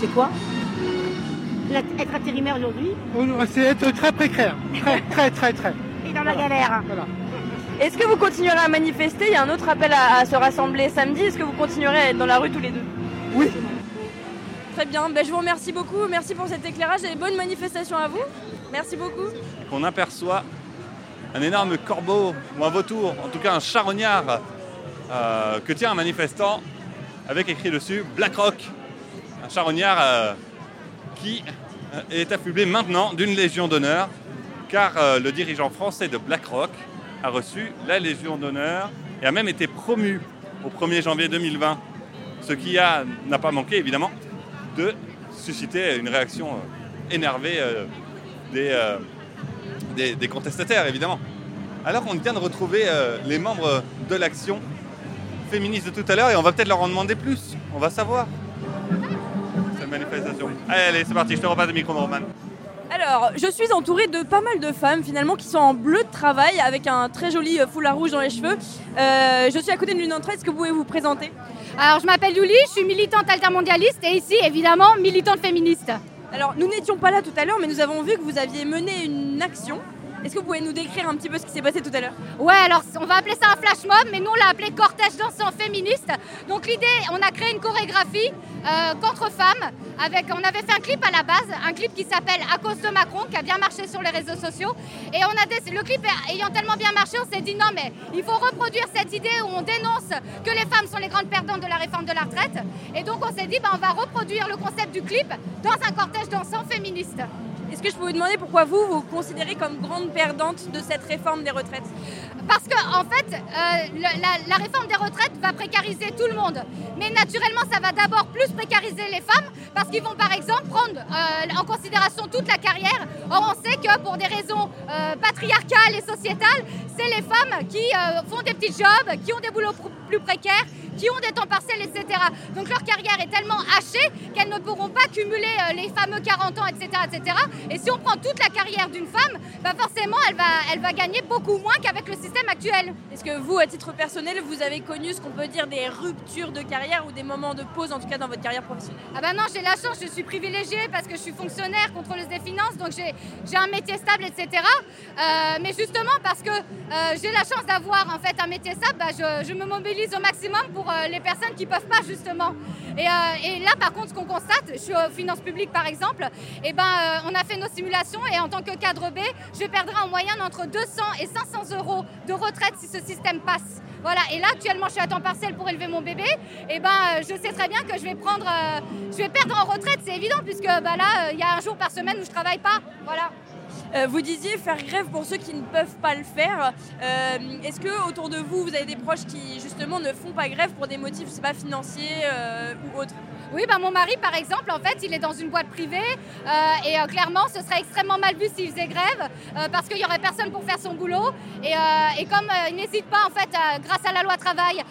c'est quoi? Être intérimaire aujourd'hui? C'est être très précaire. Très, très, très, très. et dans la galère. Voilà. Est-ce que vous continuerez à manifester? Il y a un autre appel à, à se rassembler samedi. Est-ce que vous continuerez à être dans la rue tous les deux? Oui. Très bien. Ben, je vous remercie beaucoup. Merci pour cet éclairage et bonne manifestation à vous. Merci beaucoup. qu'on aperçoit un énorme corbeau ou un vautour, en tout cas un charognard euh, que tient un manifestant avec écrit dessus Black Rock. Un charognard euh, qui euh, est affublé maintenant d'une Légion d'honneur car le dirigeant français de Black Rock a reçu la Légion d'honneur et a même été promu au 1er janvier 2020. Ce qui n'a pas manqué évidemment de susciter une réaction euh, énervée euh, des, euh, des, des contestataires, évidemment. Alors on vient de retrouver les membres de l'action féministe de tout à l'heure et on va peut-être leur en demander plus. On va savoir. Cette manifestation. Allez, allez, c'est parti, je te repasse le micro, Roman. Alors, je suis entourée de pas mal de femmes finalement qui sont en bleu de travail avec un très joli euh, foulard rouge dans les cheveux. Euh, je suis à côté d'une d'entre elles. Est-ce que vous pouvez vous présenter? Alors, je m'appelle Yuli, je suis militante altermondialiste et ici, évidemment, militante féministe. Alors, nous n'étions pas là tout à l'heure, mais nous avons vu que vous aviez mené une action. Est-ce que vous pouvez nous décrire un petit peu ce qui s'est passé tout à l'heure? Ouais, alors on va appeler ça un flash mob, mais nous on l'a appelé cortège dansant féministe. Donc l'idée, on a créé une chorégraphie euh, contre femmes. Avec, on avait fait un clip à la base, un clip qui s'appelle À cause de Macron, qui a bien marché sur les réseaux sociaux. Et on a le clip ayant tellement bien marché, on s'est dit non mais il faut reproduire cette idée où on dénonce que les femmes sont les grandes perdantes de la réforme de la retraite. Et donc on s'est dit bah, on va reproduire le concept du clip dans un cortège dansant féministe. Est-ce que je peux vous demander pourquoi vous, vous considérez comme grande perdante de cette réforme des retraites? Parce que en fait, euh, la, réforme des retraites va précariser tout le monde. Mais naturellement, ça va d'abord plus précariser les femmes parce qu'ils vont par exemple prendre euh, en considération toute la carrière. Or, on sait que pour des raisons euh, patriarcales et sociétales, c'est les femmes qui font des petits jobs, qui ont des boulots plus précaires, qui ont des temps partiels, etc. Donc leur carrière est tellement hachée qu'elles ne pourront pas cumuler euh, les fameux 40 ans, etc., etc. Et si on prend toute la carrière d'une femme, bah forcément, elle va, elle va gagner beaucoup moins qu'avec le système actuel. Est-ce que vous, à titre personnel, vous avez connu ce qu'on peut dire des ruptures de carrière ou des moments de pause, en tout cas dans votre carrière professionnelle? Ah bah non, j'ai la chance, je suis privilégiée parce que je suis fonctionnaire, contrôleuse des finances, donc j'ai j'ai un métier stable, etc. Euh, mais justement parce que euh, j'ai la chance d'avoir en fait un métier stable, bah, je, je me mobilise au maximum pour euh, les personnes qui peuvent pas justement. Et, euh, et là par contre ce qu'on constate, je suis aux finances publiques par exemple, et ben euh, on a fait nos simulations et en tant que cadre B, je perdrai en moyenne entre 200 et 500 euros de retraite si ce système passe. Voilà, et là actuellement je suis à temps partiel pour élever mon bébé, et ben euh, je sais très bien que je vais prendre, je vais perdre en retraite, c'est évident puisque bah, là il y a un jour par semaine où je travaille pas. Voilà. Euh, vous disiez faire grève pour ceux qui ne peuvent pas le faire. Euh, Est-ce que autour de vous, vous avez des proches qui justement ne font pas grève pour des motifs, je pas, financiers euh, ou autres? Oui, bah, mon mari, par exemple, en fait, il est dans une boîte privée euh, et euh, clairement, ce serait extrêmement mal vu s'il faisait grève euh, parce qu'il n'y aurait personne pour faire son boulot. Et, et comme il n'hésite pas, en fait, grâce à la loi travail,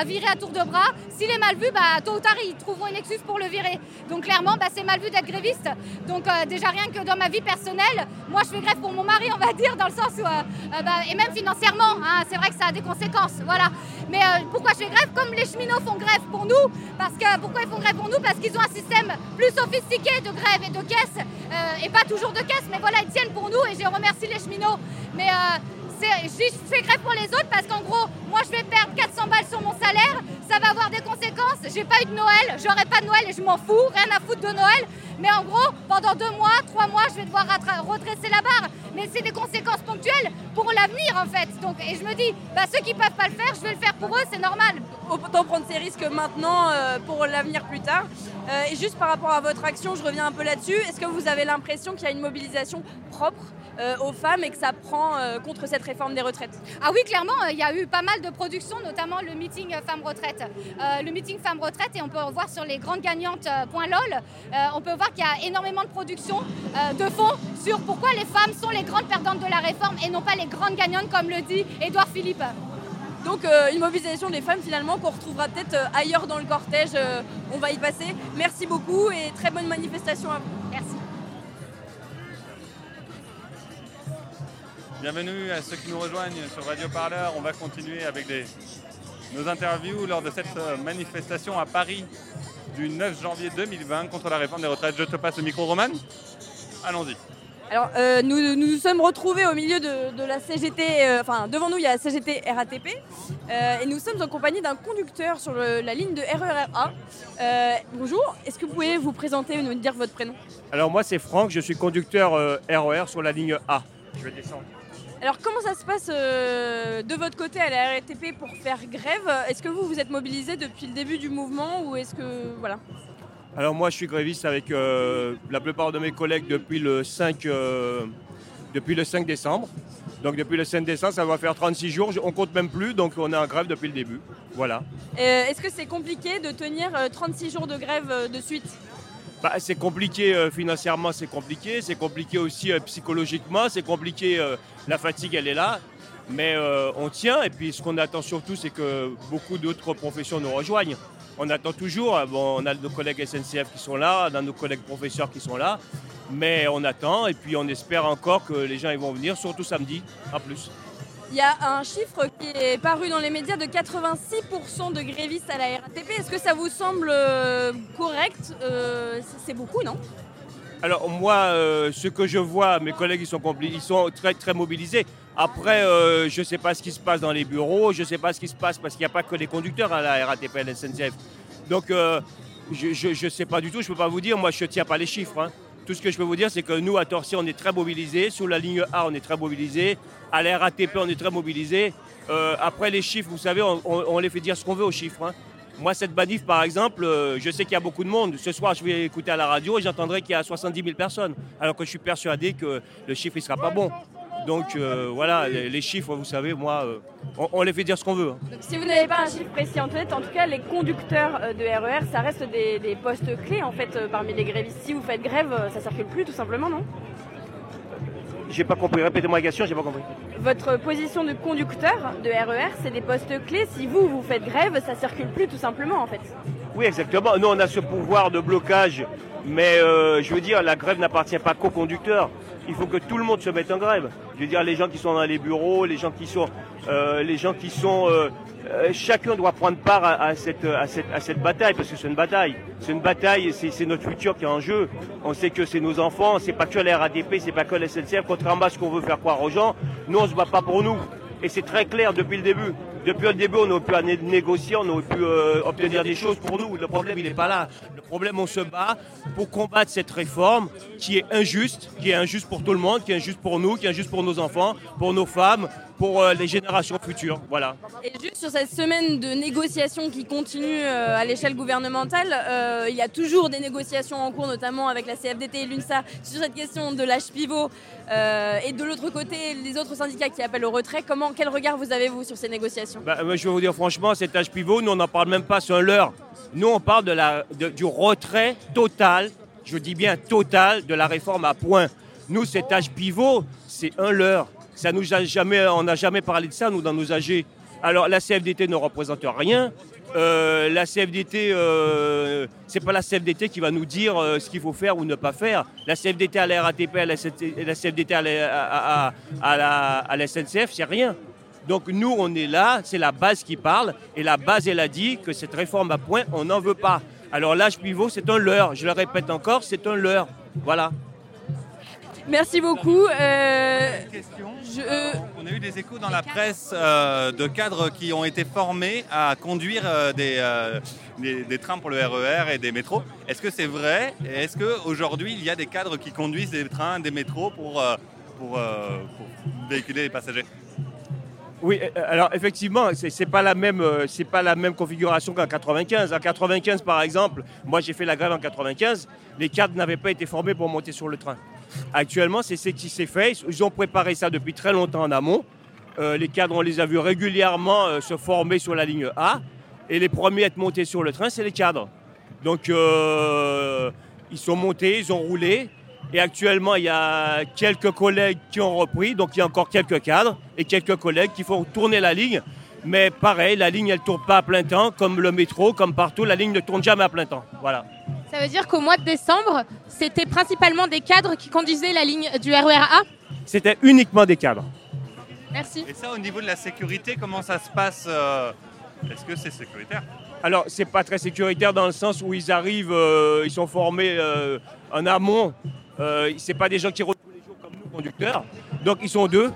à, virer à tour de bras, s'il est mal vu, bah, tôt ou tard, ils trouveront une excuse pour le virer. Donc clairement, bah, c'est mal vu d'être gréviste. Donc déjà rien que dans ma vie personnelle, moi, je fais grève pour mon mari, on va dire, dans le sens où, bah, et même financièrement, hein, c'est vrai que ça a des conséquences, voilà. Mais pourquoi je fais grève? Comme les cheminots font grève pour nous, parce que pourquoi ils font grève pour nous Parce qu'ils ont un système plus sophistiqué de grève et de caisse, euh, et pas toujours de caisse, mais voilà, ils tiennent pour nous, et je remercie les cheminots. Mais euh, c'est- grève pour les autres parce qu'en gros, moi je vais perdre 400 balles sur mon salaire, ça va avoir des conséquences. J'ai pas eu de Noël, j'aurai pas de Noël et je m'en fous, rien à foutre de Noël. Mais en gros, pendant deux mois, trois mois, je vais devoir redresser la barre. Mais c'est des conséquences ponctuelles pour l'avenir en fait. Donc, et je me dis, bah, ceux qui peuvent pas le faire, je vais le faire pour eux, c'est normal. Autant prendre ces risques maintenant euh, pour l'avenir plus tard. Euh, et juste par rapport à votre action, je reviens un peu là-dessus. Est-ce que vous avez l'impression qu'il y a une mobilisation propre euh, aux femmes et que ça prend contre cette réforme des retraites Ah oui, clairement, euh, il y a eu pas mal de productions, notamment le meeting euh, Femmes Retraite. Euh, le meeting Femmes Retraite, et on peut voir sur les grandes gagnantes point .lol, euh, on peut voir qu'il y a énormément de productions euh, de fonds sur pourquoi les femmes sont les grandes perdantes de la réforme et non pas les grandes gagnantes, comme le dit Édouard Philippe. Donc euh, une mobilisation des femmes finalement qu'on retrouvera peut-être euh, ailleurs dans le cortège. euh, on va y passer. Merci beaucoup et très bonne manifestation à vous. Merci. Bienvenue à ceux qui nous rejoignent sur Radio Parleur. On va continuer avec des- nos interviews lors de cette euh, manifestation à Paris du 9 janvier 2020 contre la réforme des retraites. Je te passe le micro, Roman. Allons-y. Alors, euh, nous, nous nous sommes retrouvés au milieu de, de la CGT, euh, enfin devant nous il y a la CGT RATP, euh, et nous sommes en compagnie d'un conducteur sur le- la ligne de RERA. Euh, bonjour, est-ce que vous pouvez vous présenter et nous dire votre prénom? Alors moi c'est Franck, je suis conducteur euh, RER sur la ligne A. Je vais descendre. Alors comment ça se passe euh, de votre côté à la RATP pour faire grève? Est-ce que vous vous êtes mobilisé depuis le début du mouvement ou est-ce que voilà? Alors moi je suis gréviste avec euh, la plupart de mes collègues depuis le 5, euh, depuis le 5 décembre. Donc depuis le 5 décembre ça va faire 36 jours, on compte même plus, donc on est en grève depuis le début. Voilà. Est-ce que c'est compliqué de tenir euh, 36 jours de grève de suite? Bah, c'est compliqué euh, financièrement, c'est compliqué. C'est compliqué aussi euh, psychologiquement. C'est compliqué. euh, la fatigue, elle est là. Mais on tient. Et puis, ce qu'on attend surtout, c'est que beaucoup d'autres professions nous rejoignent. On attend toujours. Bon, on a nos collègues SNCF qui sont là, on a nos collègues professeurs qui sont là. Mais on attend. Et puis, on espère encore que les gens vont venir, surtout samedi, en plus. Il y a un chiffre qui est paru dans les médias de 86% de grévistes à la RATP. Est-ce que ça vous semble euh, correct Euh, c'est- beaucoup, non? Alors moi, euh, ce que je vois, mes collègues ils sont, ils sont très, très mobilisés. Après, je ne sais pas ce qui se passe dans les bureaux, je ne sais pas ce qui se passe parce qu'il n'y a pas que les conducteurs à la RATP à la SNCF. Donc je ne sais pas du tout, je ne peux pas vous dire, moi je ne tiens pas les chiffres. hein. Tout ce que je peux vous dire, c'est que nous, à Torcy, on est très mobilisés. Sur la ligne A, on est très mobilisés. À la RATP, on est très mobilisés. Euh, après, les chiffres, vous savez, on les fait dire ce qu'on veut aux chiffres. hein. Moi, cette manif, par exemple, euh, je sais qu'il y a beaucoup de monde. Ce soir, je vais écouter à la radio et j'entendrai qu'il y a 70 000 personnes. Alors que je suis persuadé que le chiffre, il ne sera pas bon. Donc euh, voilà, les, les chiffres, vous savez, moi, euh, on, on les fait dire ce qu'on veut. hein. Donc, Si vous n'avez pas un chiffre précis en tête, en tout cas, les conducteurs euh, de RER, ça reste des, des postes clés en fait parmi les grévistes. Si vous faites grève, ça circule plus tout simplement, non? J'ai pas compris. Répétez-moi la question, j'ai pas compris. Votre position de conducteur de RER, c'est des postes clés. Si vous, vous faites grève, ça circule plus tout simplement en fait. Oui, exactement. Nous, on a ce pouvoir de blocage, mais euh, je veux dire, la grève n'appartient pas qu'aux conducteurs. Il faut que tout le monde se mette en grève. Je veux dire, les gens qui sont dans les bureaux, les gens qui sont, euh, les gens qui sont, euh, euh, chacun doit prendre part à, cette, bataille parce que c'est une bataille. C'est une bataille, c'est notre futur qui est en jeu. On sait que c'est nos enfants, c'est pas que la RATP, c'est pas que la SNCF. Contrairement à ce qu'on veut faire croire aux gens, nous on se bat pas pour nous. Et c'est très clair depuis le début. Depuis le début, on aurait pu né- négocier, on aurait pu euh, obtenir des choses pour nous. Le problème, il n'est pas là. Le problème, on se bat pour combattre cette réforme qui est injuste, qui est injuste pour tout le monde, qui est injuste pour nous, qui est injuste pour nos enfants, pour nos femmes, pour euh, les générations futures. Voilà. Et juste sur cette semaine de négociations qui continue euh, à l'échelle gouvernementale, il y a toujours des négociations en cours, notamment avec la CFDT et l'UNSA, sur cette question de l'âge pivot. Et de l'autre côté, les autres syndicats qui appellent au retrait. Comment, quel regard vous avez-vous sur ces négociations? Bah, moi, je vais vous dire franchement, cet âge pivot, nous, on n'en parle même pas, c'est un leurre. Nous, on parle de la, du retrait total, je dis bien total, de la réforme à point. Nous, cet âge pivot, c'est un leurre. Ça nous jamais, on n'a jamais parlé de ça, nous, dans nos AG. Alors, la CFDT ne représente rien. Euh, la CFDT, euh, c'est pas la CFDT qui va nous dire euh, ce qu'il faut faire ou ne pas faire. La CFDT à la RATP, la, CFDT à la SNCF, c'est rien. Donc nous, on est là, c'est la base qui parle, et la base, elle a dit que cette réforme à point, on n'en veut pas. Alors l'âge pivot, c'est un leurre. Je le répète encore, c'est un leurre. Voilà. Merci beaucoup. Euh, je- euh, On a eu des échos dans la presse euh, de cadres qui ont été formés à conduire euh, des, euh, des, des trains pour le RER et des métros. Est-ce que c'est vrai? Et Est-ce qu'aujourd'hui, il y a des cadres qui conduisent des trains, des métros pour, euh, pour, euh, pour véhiculer les passagers? Oui, euh, alors effectivement, c'est pas la même, euh, pas la même configuration qu'en 95. En 95, par exemple, moi j'ai fait la grève en 95. Les cadres n'avaient pas été formés pour monter sur le train. Actuellement, c'est ce qui s'est fait. Ils ont préparé ça depuis très longtemps en amont. Euh, les cadres, on les a vus régulièrement euh, se former sur la ligne A. Et les premiers à être montés sur le train, c'est les cadres. Donc, euh, ils sont montés, ils ont roulé. Et actuellement, il y a quelques collègues qui ont repris. Donc, il y a encore quelques cadres et quelques collègues qui font tourner la ligne. Mais pareil, la ligne, elle ne tourne pas à plein temps, comme le métro, comme partout. La ligne ne tourne jamais à plein temps. Voilà. Ça veut dire qu'au mois de décembre, c'était principalement des cadres qui conduisaient la ligne du RER A C'était uniquement des cadres. Merci. Et ça, au niveau de la sécurité, comment ça se passe euh, Est-ce que c'est sécuritaire? Alors, c'est pas très sécuritaire dans le sens où ils arrivent, euh, ils sont formés euh, en amont. Euh, c'est pas des gens qui roulent tous les jours comme nous, conducteurs. Donc, ils sont deux.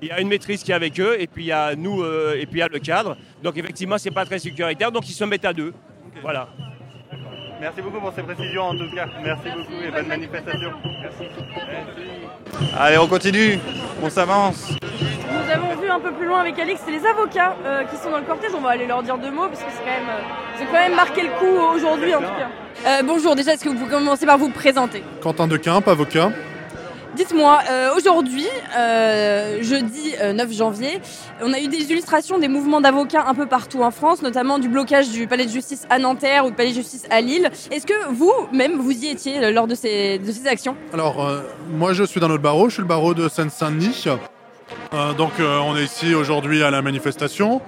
Il y a une maîtrise qui est avec eux, et puis il y a nous, euh, et puis il y a le cadre. Donc, effectivement, c'est pas très sécuritaire. Donc, ils se mettent à deux. Voilà. Merci beaucoup pour ces précisions en tout cas. Merci beaucoup et bonne manifestation. Merci. Allez, on continue. On s'avance. Nous avons vu un peu plus loin avec Alix, c'est les avocats euh, qui sont dans le cortège. On va aller leur dire deux mots parce que c'est quand même, euh, c'est quand même marqué le coup aujourd'hui en tout cas. euh, bonjour, déjà, est-ce que vous pouvez commencer par vous présenter? Quentin Decamp, avocat. Dites-moi, euh, aujourd'hui, euh, jeudi euh, 9 janvier, on a eu des illustrations des mouvements d'avocats un peu partout en France, notamment du blocage du palais de justice à Nanterre ou du palais de justice à Lille. Est-ce que vous-même, vous y étiez euh, lors de ces, de ces actions? Alors, euh, moi je suis dans notre barreau, je suis le barreau de Seine-Saint-Denis. Euh, donc, euh, on est ici aujourd'hui à la manifestation.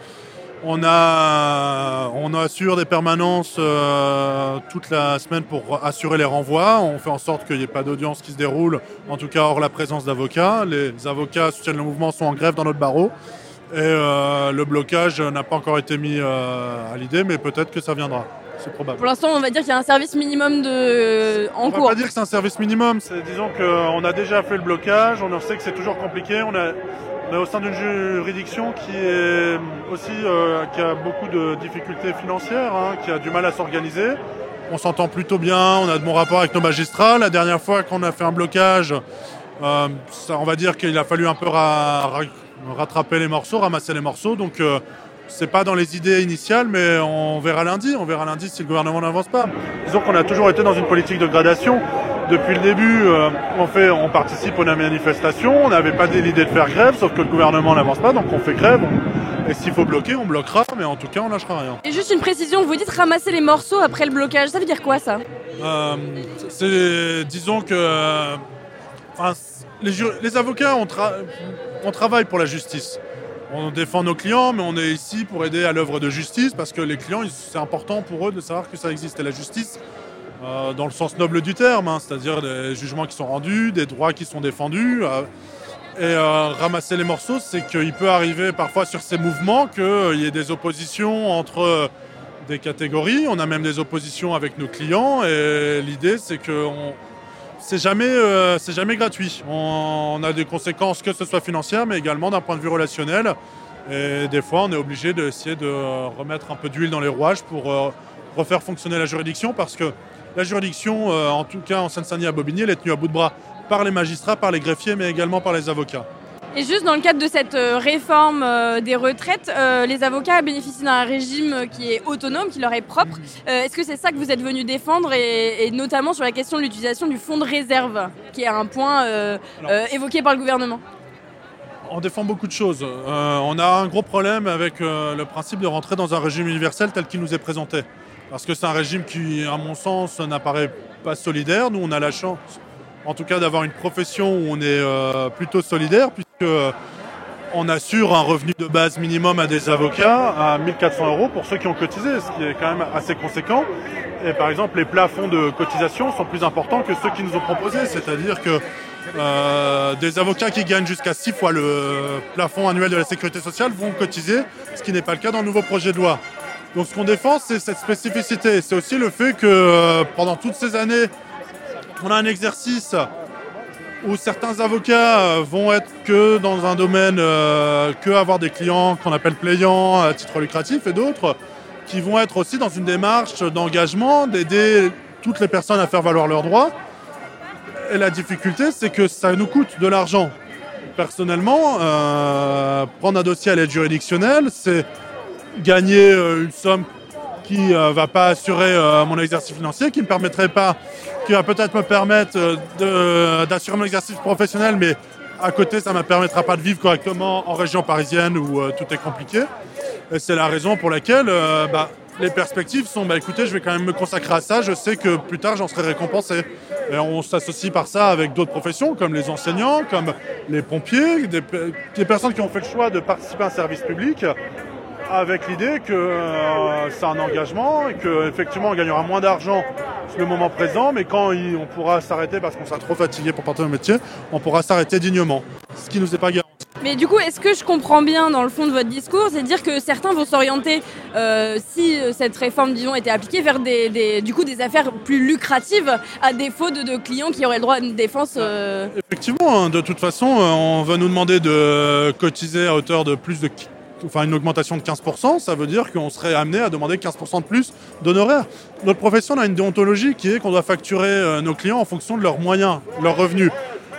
On, a, on assure des permanences euh, toute la semaine pour assurer les renvois. On fait en sorte qu'il n'y ait pas d'audience qui se déroule, en tout cas hors la présence d'avocats. Les avocats soutiennent le mouvement, sont en grève dans notre barreau. Et euh, le blocage n'a pas encore été mis euh, à l'idée, mais peut-être que ça viendra. C'est probable. Pour l'instant, on va dire qu'il y a un service minimum de... en On va cours. pas dire que c'est un service minimum. c'est- Disons qu'on a déjà fait le blocage, on sait que c'est toujours compliqué. On, a- on est au sein d'une juridiction qui est aussi euh, qui a beaucoup de difficultés financières, hein, qui a du mal à s'organiser. On s'entend plutôt bien, on a de bons rapports avec nos magistrats. La dernière fois qu'on a fait un blocage, euh, ça, on va dire qu'il a fallu un peu ra- ra- rattraper les morceaux, ramasser les morceaux. Donc euh, c'est pas dans les idées initiales, mais on verra lundi. On verra lundi si le gouvernement n'avance pas. Disons qu'on a toujours été dans une politique de gradation. Depuis le début, euh, on, fait, on participe aux manifestations. On n'avait pas l'idée de faire grève, sauf que le gouvernement n'avance pas, donc on fait grève. On- Et s'il faut bloquer, on bloquera, mais en tout cas, on lâchera rien. Et juste une précision, vous dites ramasser les morceaux après le blocage, ça veut dire quoi ça? Euh, c'est, disons que, euh, enfin, les, ju- les avocats, on, tra- on travaille pour la justice. On défend nos clients, mais on est ici pour aider à l'œuvre de justice parce que les clients, c'est important pour eux de savoir que ça existe. Et la justice, euh, dans le sens noble du terme, hein, c'est-à-dire des jugements qui sont rendus, des droits qui sont défendus. euh, et euh, ramasser les morceaux, c'est qu'il peut arriver parfois sur ces mouvements qu'il y ait des oppositions entre des catégories. On a même des oppositions avec nos clients. Et l'idée, c'est que on- c'est jamais, euh, c'est jamais gratuit. On, a des conséquences, que ce soit financières, mais également d'un point de vue relationnel. Et des fois, on est obligé d'essayer de euh, remettre un peu d'huile dans les rouages pour euh, refaire fonctionner la juridiction, parce que la juridiction, en tout cas en Seine-Saint-Denis à Bobigny, elle est tenue à bout de bras par les magistrats, par les greffiers, mais également par les avocats. Et juste dans le cadre de cette euh, réforme euh, des retraites, euh, les avocats bénéficient d'un régime qui est autonome, qui leur est propre. Est-ce que c'est ça que vous êtes venu défendre et, et notamment sur la question de l'utilisation du fonds de réserve, qui est un point euh, euh, évoqué par le gouvernement? On défend beaucoup de choses. Euh, on a un gros problème avec le principe de rentrer dans un régime universel tel qu'il nous est présenté. Parce que c'est un régime qui, à mon sens, n'apparaît pas solidaire. Nous, on a la chance, en tout cas, d'avoir une profession où on est euh, plutôt solidaire, puisque euh, on assure un revenu de base minimum à des avocats à 1400 euros pour ceux qui ont cotisé, ce qui est quand même assez conséquent. Et par exemple, les plafonds de cotisation sont plus importants que ceux qui nous ont proposés, c'est-à-dire que euh, des avocats qui gagnent jusqu'à 6 fois le plafond annuel de la sécurité sociale vont cotiser, ce qui n'est pas le cas dans le nouveau projet de loi. Donc ce qu'on défend, c'est cette spécificité. C'est aussi le fait que pendant toutes ces années, on a un exercice où certains avocats euh, vont être que dans un domaine, euh, que avoir des clients qu'on appelle payants à titre lucratif, et d'autres qui vont être aussi dans une démarche d'engagement, d'aider toutes les personnes à faire valoir leurs droits. Et la difficulté, c'est que ça nous coûte de l'argent. Personnellement, euh, prendre un dossier à l'aide juridictionnelle, c'est gagner une somme qui ne va pas assurer mon exercice financier, qui me permettrait pas, qui va peut-être me permettre euh, d'assurer mon exercice professionnel, mais à côté, ça ne me permettra pas de vivre correctement en région parisienne où euh, tout est compliqué. Et c'est la raison pour laquelle euh, bah, les perspectives sont, bah, écoutez, je vais quand même me consacrer à ça, je sais que plus tard, j'en serai récompensé. Et on s'associe par ça avec d'autres professions, comme les enseignants, comme les pompiers, des personnes qui ont fait le choix de participer à un service public avec l'idée que euh, c'est un engagement et qu'effectivement on gagnera moins d'argent sur le moment présent, mais quand il- on pourra s'arrêter parce qu'on sera trop fatigué pour partir au métier, on pourra s'arrêter dignement, ce qui nous est pas garanti. Mais du coup, est-ce que je comprends bien dans le fond de votre discours, c'est dire que certains vont s'orienter, euh, si cette réforme, disons, était appliquée, vers des, des- du coup, des affaires plus lucratives, à défaut de, de clients qui auraient le droit à une défense euh, Effectivement, hein, de toute façon, euh, on va nous demander de cotiser à hauteur de plus de enfin une augmentation de 15%, ça veut dire qu'on serait amené à demander 15% de plus d'honoraires. Notre profession a une déontologie qui est qu'on doit facturer euh, nos clients en fonction de leurs moyens, leurs revenus.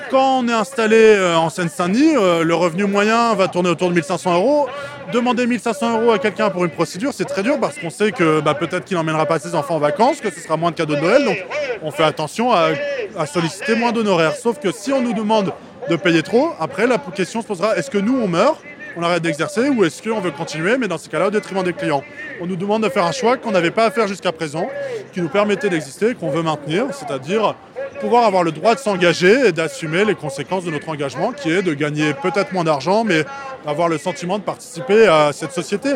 Quand on est installé euh, en Seine-Saint-Denis, euh, le revenu moyen va tourner autour de 1500 euros. Demander 1500 euros à quelqu'un pour une procédure, c'est très dur parce qu'on sait que bah, peut-être qu'il n'emmènera pas ses enfants en vacances, que ce sera moins de cadeaux de Noël. Donc on fait attention à, à solliciter moins d'honoraires. Sauf que si on nous demande de payer trop, après la question se posera est-ce que nous on meurt on arrête d'exercer ou est-ce qu'on veut continuer, mais dans ces cas-là, au détriment des clients On nous demande de faire un choix qu'on n'avait pas à faire jusqu'à présent, qui nous permettait d'exister qu'on veut maintenir, c'est-à-dire pouvoir avoir le droit de s'engager et d'assumer les conséquences de notre engagement, qui est de gagner peut-être moins d'argent, mais d'avoir le sentiment de participer à cette société.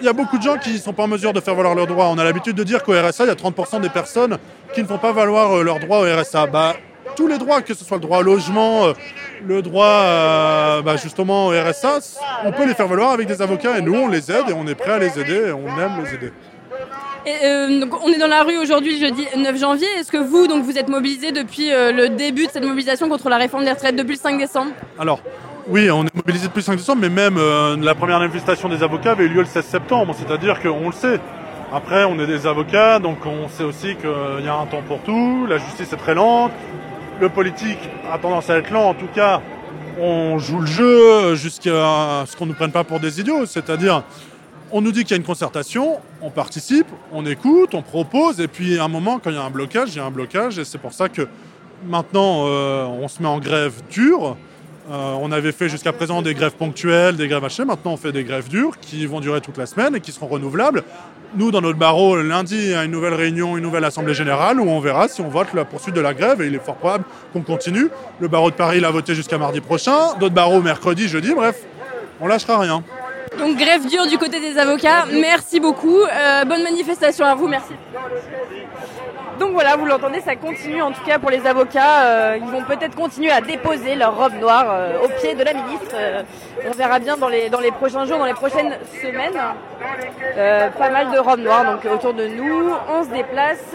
Il y a beaucoup de gens qui ne sont pas en mesure de faire valoir leurs droits. On a l'habitude de dire qu'au RSA, il y a 30% des personnes qui ne font pas valoir euh, leurs droits au RSA. Bah, tous les droits, que ce soit le droit au logement, euh, le droit euh, bah, justement au RSA, on peut les faire valoir avec des avocats et nous, on les aide et on est prêt à les aider et on aime les aider. Et, euh, donc, on est dans la rue aujourd'hui, jeudi 9 janvier. Est-ce que vous, donc, vous êtes mobilisé depuis euh, le début de cette mobilisation contre la réforme des retraites depuis le 5 décembre? Alors, oui, on est mobilisé depuis le 5 décembre, mais même euh, la première manifestation des avocats avait eu lieu le 16 septembre, c'est-à-dire qu'on le sait. Après, on est des avocats, donc on sait aussi qu'il y a un temps pour tout, la justice est très lente, le politique a tendance à être lent, en tout cas, on joue le jeu jusqu'à ce qu'on ne nous prenne pas pour des idiots, c'est-à-dire on nous dit qu'il y a une concertation, on participe, on écoute, on propose, et puis à un moment, quand il y a un blocage, il y a un blocage, et c'est pour ça que maintenant, euh, on se met en grève dure. Euh, on avait fait jusqu'à présent des grèves ponctuelles, des grèves hachées, maintenant on fait des grèves dures qui vont durer toute la semaine et qui seront renouvelables. Nous, dans notre barreau, lundi, a une nouvelle réunion, une nouvelle assemblée générale où on verra si on vote la poursuite de la grève et il est fort probable qu'on continue. Le barreau de Paris l'a voté jusqu'à mardi prochain, d'autres barreaux mercredi, jeudi, bref, on lâchera rien. Donc grève dure du côté des avocats. Merci beaucoup. Euh, bonne manifestation à vous. Merci. Donc voilà, vous l'entendez, ça continue en tout cas pour les avocats. Euh, ils vont peut-être continuer à déposer leur robe noire euh, au pied de la ministre. Euh, on verra bien dans les, dans les prochains jours, dans les prochaines semaines. Euh, pas mal de robes noires donc autour de nous. On se déplace.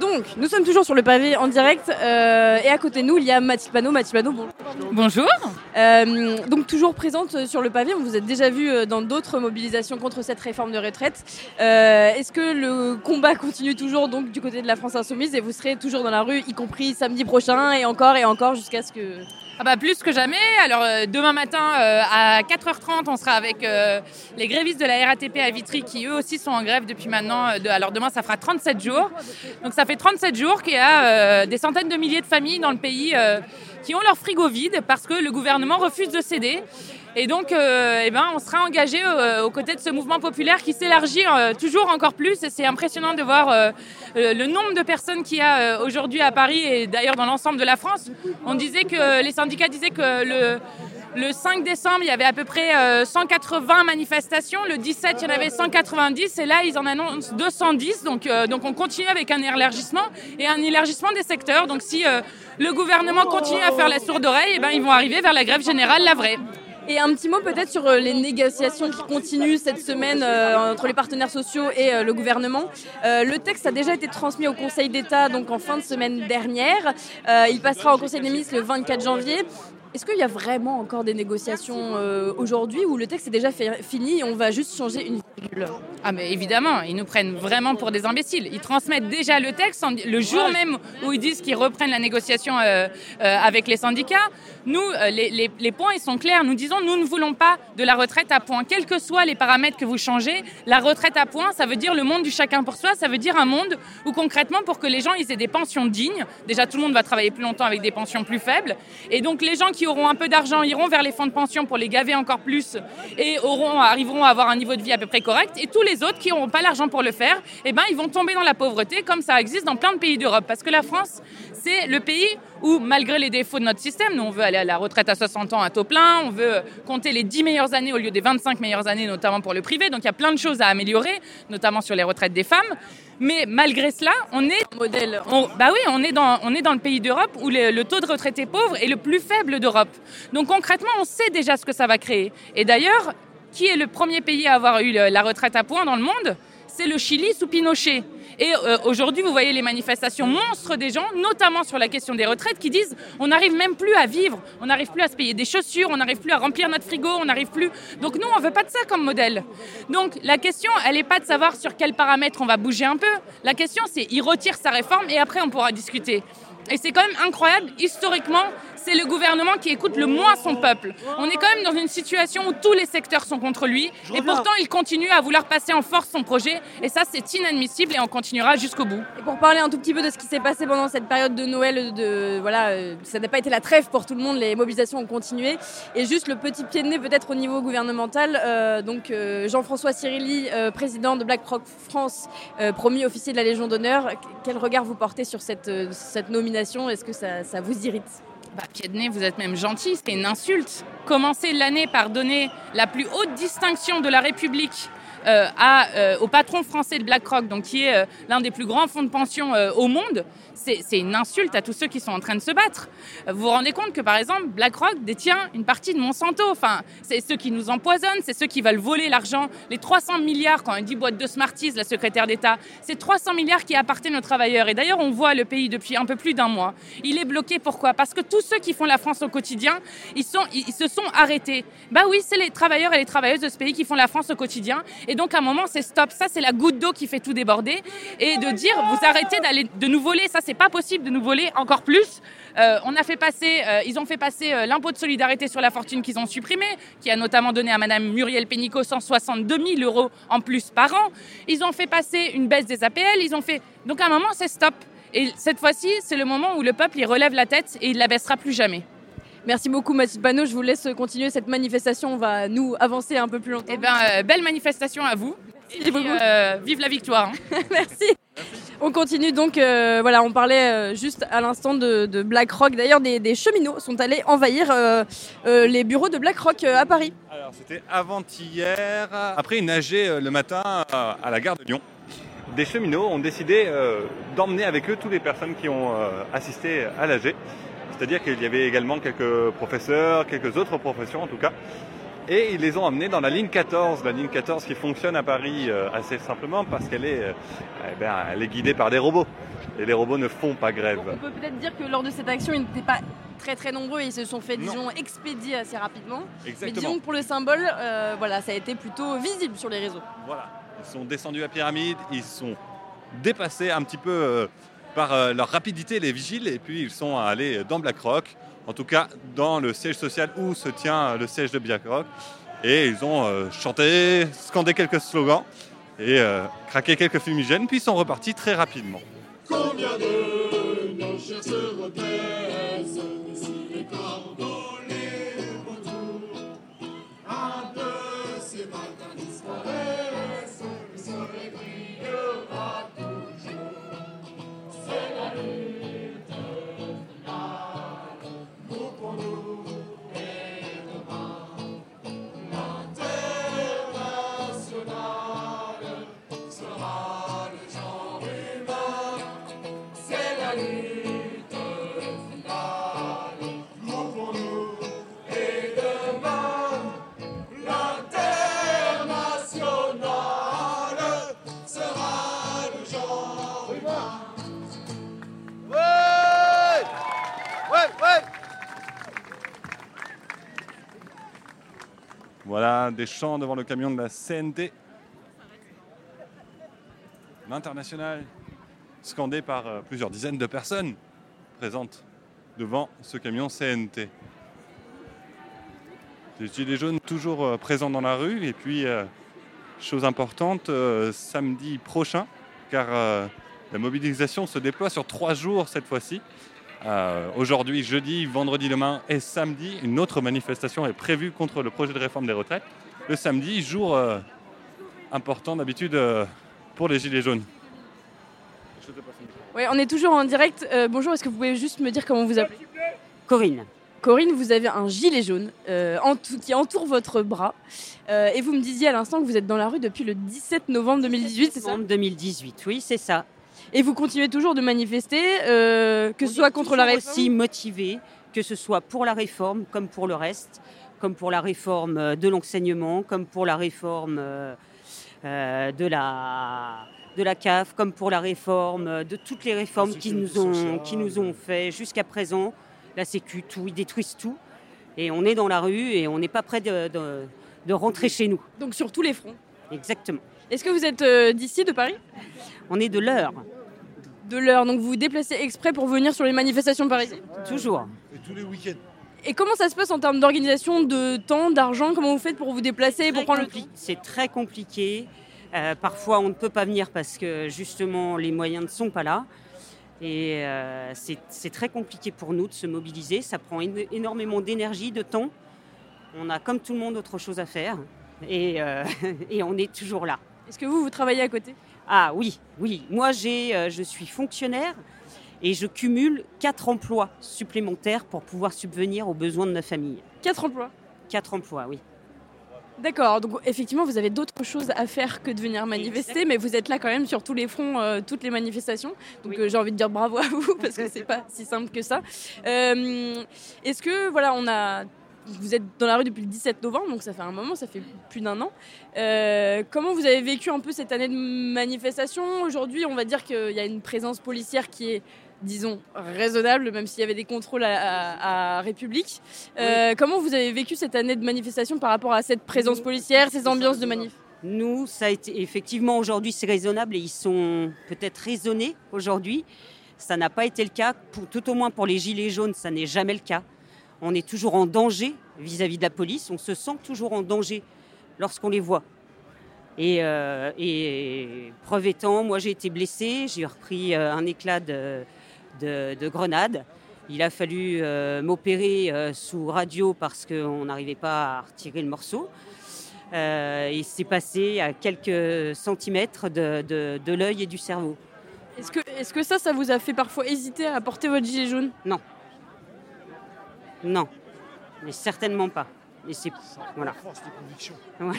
Donc, nous sommes toujours sur le pavé en direct euh, et à côté de nous, il y a Mathilde Panot. Mathilde Panot, bonjour. Bonjour. Euh, donc, toujours présente sur le pavé. On vous a déjà vu euh, dans d'autres mobilisations contre cette réforme de retraite. Euh, Est-ce que le combat continue toujours donc du côté de la France Insoumise et vous serez toujours dans la rue, y compris samedi prochain et encore et encore jusqu'à ce que. Ah bah plus que jamais. Alors euh, demain matin euh, à 4h30, on sera avec euh, les grévistes de la RATP à Vitry qui eux aussi sont en grève depuis maintenant. alors demain ça fera 37 jours. Donc ça fait 37 jours qu'il y a des centaines de milliers de familles dans le pays qui ont leur frigo vide parce que le gouvernement refuse de céder. Et donc, euh, eh ben, on sera engagé euh, aux côtés de ce mouvement populaire qui s'élargit euh, toujours encore plus. Et c'est impressionnant de voir euh, euh, le nombre de personnes qu'il y a euh, aujourd'hui à Paris et d'ailleurs dans l'ensemble de la France. On disait que les syndicats disaient que le le 5 décembre, il y avait à peu près euh, 180 manifestations. Le 17, il y en avait 190. Et là, ils en annoncent 210. Donc, donc on continue avec un élargissement et un élargissement des secteurs. Donc, si le gouvernement continue à faire la sourde oreille, eh ben, ils vont arriver vers la grève générale, la vraie. Et un petit mot peut-être sur euh, les négociations qui continuent cette semaine euh, entre les partenaires sociaux et euh, le gouvernement. Euh, le texte a déjà été transmis au Conseil d'État donc en fin de semaine dernière. Il passera au Conseil des ministres le 24 janvier. Est-ce qu'il y a vraiment encore des négociations euh, aujourd'hui où le texte est déjà fait- fini et on va juste changer une virgule? Ah mais évidemment, ils nous prennent vraiment pour des imbéciles. Ils transmettent déjà le texte en- le jour même où ils disent qu'ils reprennent la négociation euh, euh, avec les syndicats. Nous, les, les- les points, ils sont clairs. Nous disons, nous ne voulons pas de la retraite à points. Quels que soient les paramètres que vous changez, la retraite à points, ça veut dire le monde du chacun pour soi. Ça veut dire un monde où concrètement, pour que les gens ils aient des pensions dignes, déjà tout le monde va travailler plus longtemps avec des pensions plus faibles. Et donc les gens qui auront un peu d'argent iront vers les fonds de pension pour les gaver encore plus et auront, arriveront à avoir un niveau de vie à peu près correct. Et tous les autres qui n'auront pas l'argent pour le faire, eh ben, ils vont tomber dans la pauvreté comme ça existe dans plein de pays d'Europe. Parce que la France, c'est le pays où, malgré les défauts de notre système, nous on veut aller à la retraite à 60 ans à taux plein, on veut compter les 10 meilleures années au lieu des 25 meilleures années, notamment pour le privé. Donc il y a plein de choses à améliorer, notamment sur les retraites des femmes. Mais malgré cela, on est modèle. On, bah oui, on est dans on est dans le pays d'Europe où le, le taux de retraités pauvres est le plus faible d'Europe. Donc concrètement, on sait déjà ce que ça va créer. Et d'ailleurs, qui est le premier pays à avoir eu la retraite à points dans le monde? C'est le Chili sous Pinochet. Et euh, aujourd'hui, vous voyez les manifestations monstres des gens, notamment sur la question des retraites, qui disent on n'arrive même plus à vivre, on n'arrive plus à se payer des chaussures, on n'arrive plus à remplir notre frigo, on n'arrive plus. Donc nous, on veut pas de ça comme modèle. Donc la question, elle n'est pas de savoir sur quels paramètres on va bouger un peu. La question, c'est il retire sa réforme et après on pourra discuter. Et c'est quand même incroyable, historiquement, c'est le gouvernement qui écoute le moins son peuple. On est quand même dans une situation où tous les secteurs sont contre lui, et pourtant il continue à vouloir passer en force son projet, et ça c'est inadmissible, et on continuera jusqu'au bout. Et pour parler un tout petit peu de ce qui s'est passé pendant cette période de Noël, de voilà, euh, ça n'a pas été la trêve pour tout le monde, les mobilisations ont continué. Et juste le petit pied de nez peut-être au niveau gouvernemental, euh, donc euh, Jean-François Cirilli, euh, président de BlackRock France, euh, promu officier de la Légion d'honneur. Quel regard vous portez sur cette, euh, cette nomination? Est-ce que ça, ça vous irrite? Bah, pied de nez, vous êtes même gentil, c'est une insulte. Commencer l'année par donner la plus haute distinction de la République euh, euh, au patron français de BlackRock, donc qui est euh, l'un des plus grands fonds de pension au monde, c'est une insulte à tous ceux qui sont en train de se battre. Vous vous rendez compte que par exemple BlackRock détient une partie de Monsanto, enfin c'est ceux qui nous empoisonnent, c'est ceux qui veulent voler l'argent, les 300 milliards quand elle dit boîte de Smarties, la secrétaire d'État, c'est 300 milliards qui appartiennent aux travailleurs. Et d'ailleurs on voit le pays depuis un peu plus d'un mois. Il est bloqué pourquoi? Parce que tous ceux qui font la France au quotidien, ils, se sont arrêtés. Bah oui, c'est les travailleurs et les travailleuses de ce pays qui font la France au quotidien. Et donc à un moment c'est stop. Ça c'est la goutte d'eau qui fait tout déborder. Et de dire vous arrêtez d'aller de nous voler, ça c'est pas possible de nous voler encore plus. Euh, on a fait passer, euh, ils ont fait passer euh, l'impôt de solidarité sur la fortune qu'ils ont supprimé, qui a notamment donné à Madame Muriel Pénicaud 162 000 euros en plus par an. Ils ont fait passer une baisse des APL. Ils ont fait donc à un moment c'est stop. Et cette fois-ci c'est le moment où le peuple il relève la tête et il la baissera plus jamais. Merci beaucoup Mathilde Panot, je vous laisse continuer cette manifestation, on va nous avancer un peu plus longtemps. Eh ben, euh, belle manifestation à vous. Et puis, euh, vive la victoire. hein. Merci. On continue donc, euh, voilà, on parlait euh, juste à l'instant de, de BlackRock. D'ailleurs, des, des cheminots sont allés envahir euh, euh, les bureaux de BlackRock euh, à Paris. Alors, c'était avant-hier, après une AG euh, le matin euh, à la gare de Lyon. Des cheminots ont décidé euh, d'emmener avec eux toutes les personnes qui ont euh, assisté à l'AG. C'est-à-dire qu'il y avait également quelques professeurs, quelques autres professions en tout cas. Et ils les ont emmenés dans la ligne 14, la ligne 14 qui fonctionne à Paris euh, assez simplement parce qu'elle est, eh ben, elle est guidée par des robots. Et les robots ne font pas grève. On peut peut-être dire que lors de cette action, ils n'étaient pas très très nombreux et ils se sont fait, disons, expédier assez rapidement. Exactement. Mais disons que pour le symbole, voilà, ça a été plutôt visible sur les réseaux. Voilà. Ils sont descendus à pyramide, ils sont dépassés un petit peu euh, par euh, leur rapidité, les vigiles, et puis ils sont allés dans BlackRock, en tout cas dans le siège social où se tient le siège de BlackRock. Et ils ont euh, chanté, scandé quelques slogans et euh, craqué quelques fumigènes, puis ils sont repartis très rapidement. Combien de nos chairs Voilà, des chants devant le camion de la CNT. L'international, scandé par euh, plusieurs dizaines de personnes présentes devant ce camion CNT. Les Gilets jaunes toujours euh, présents dans la rue. Et puis, euh, chose importante, samedi prochain, car la mobilisation se déploie sur trois jours cette fois-ci. Euh, Aujourd'hui, jeudi, vendredi demain et samedi, une autre manifestation est prévue contre le projet de réforme des retraites. Le samedi, jour euh, important d'habitude euh, pour les Gilets jaunes. Ouais, on est toujours en direct. Euh, bonjour, est-ce que vous pouvez juste me dire comment vous appelez? Corinne. Corinne, vous avez un gilet jaune euh, qui entoure votre bras. Euh, et vous me disiez à l'instant que vous êtes dans la rue depuis le 17 novembre 2018, c'est ça? Novembre 2018, oui, c'est ça. Et vous continuez toujours de manifester, euh, que ce soit contre la réforme aussi motivé, que ce soit pour la réforme comme pour le reste, comme pour la réforme euh, de l'enseignement, comme pour la réforme euh, de la de la CAF, comme pour la réforme de toutes les réformes qui nous ont qui nous ont fait jusqu'à présent. La Sécu, tout, ils détruisent tout. Et on est dans la rue et on n'est pas prêt de, de- de rentrer chez nous. Donc sur tous les fronts. Exactement. Est-ce que vous êtes euh, d'ici, de Paris? On est de l'heure. De l'heure, donc vous vous déplacez exprès pour venir sur les manifestations parisiennes? Toujours. Et tous les week-ends. Et comment ça se passe en termes d'organisation, de temps, d'argent? Comment vous faites pour vous déplacer, pour prendre le temps C'est très compliqué. Euh, parfois, on ne peut pas venir parce que justement, les moyens ne sont pas là. Et euh, c'est très compliqué pour nous de se mobiliser. Ça prend éno- énormément d'énergie, de temps. On a, comme tout le monde, autre chose à faire. Et, euh, et on est toujours là. Est-ce que vous, vous travaillez à côté? Ah oui, oui. Moi, j'ai, euh, je suis fonctionnaire et je cumule quatre emplois supplémentaires pour pouvoir subvenir aux besoins de ma famille. Quatre emplois? Quatre emplois, oui. D'accord, donc effectivement, vous avez d'autres choses à faire que de venir manifester, mais vous êtes là quand même sur tous les fronts, euh, toutes les manifestations. Donc euh, j'ai envie de dire bravo à vous parce que c'est pas si simple que ça. Euh, Est-ce que voilà, on a vous êtes dans la rue depuis le 17 novembre, donc ça fait un moment, ça fait plus d'un an. Euh, comment vous avez vécu un peu cette année de manifestation? Aujourd'hui, on va dire qu'il y a une présence policière qui est, disons, raisonnable, même s'il y avait des contrôles à, à- à République. Euh, Comment vous avez vécu cette année de manifestation par rapport à cette présence policière, ces ambiances de manif? Nous, ça a été effectivement aujourd'hui, c'est raisonnable et ils sont peut-être raisonnés aujourd'hui. Ça n'a pas été le cas, pour, tout au moins pour les gilets jaunes, ça n'est jamais le cas. On est toujours en danger vis-à-vis de la police, on se sent toujours en danger lorsqu'on les voit. Et, euh, et preuve étant, moi j'ai été blessée, j'ai repris euh, un éclat de, de, de grenade Il a fallu euh, m'opérer euh, sous radio parce qu'on n'arrivait pas à retirer le morceau. Il s'est passé à quelques centimètres de, de- de l'œil et du cerveau. Est-ce que, est que ça, ça vous a fait parfois hésiter à porter votre gilet jaune? Non. Non, mais certainement pas. Et c'est voilà. Voilà.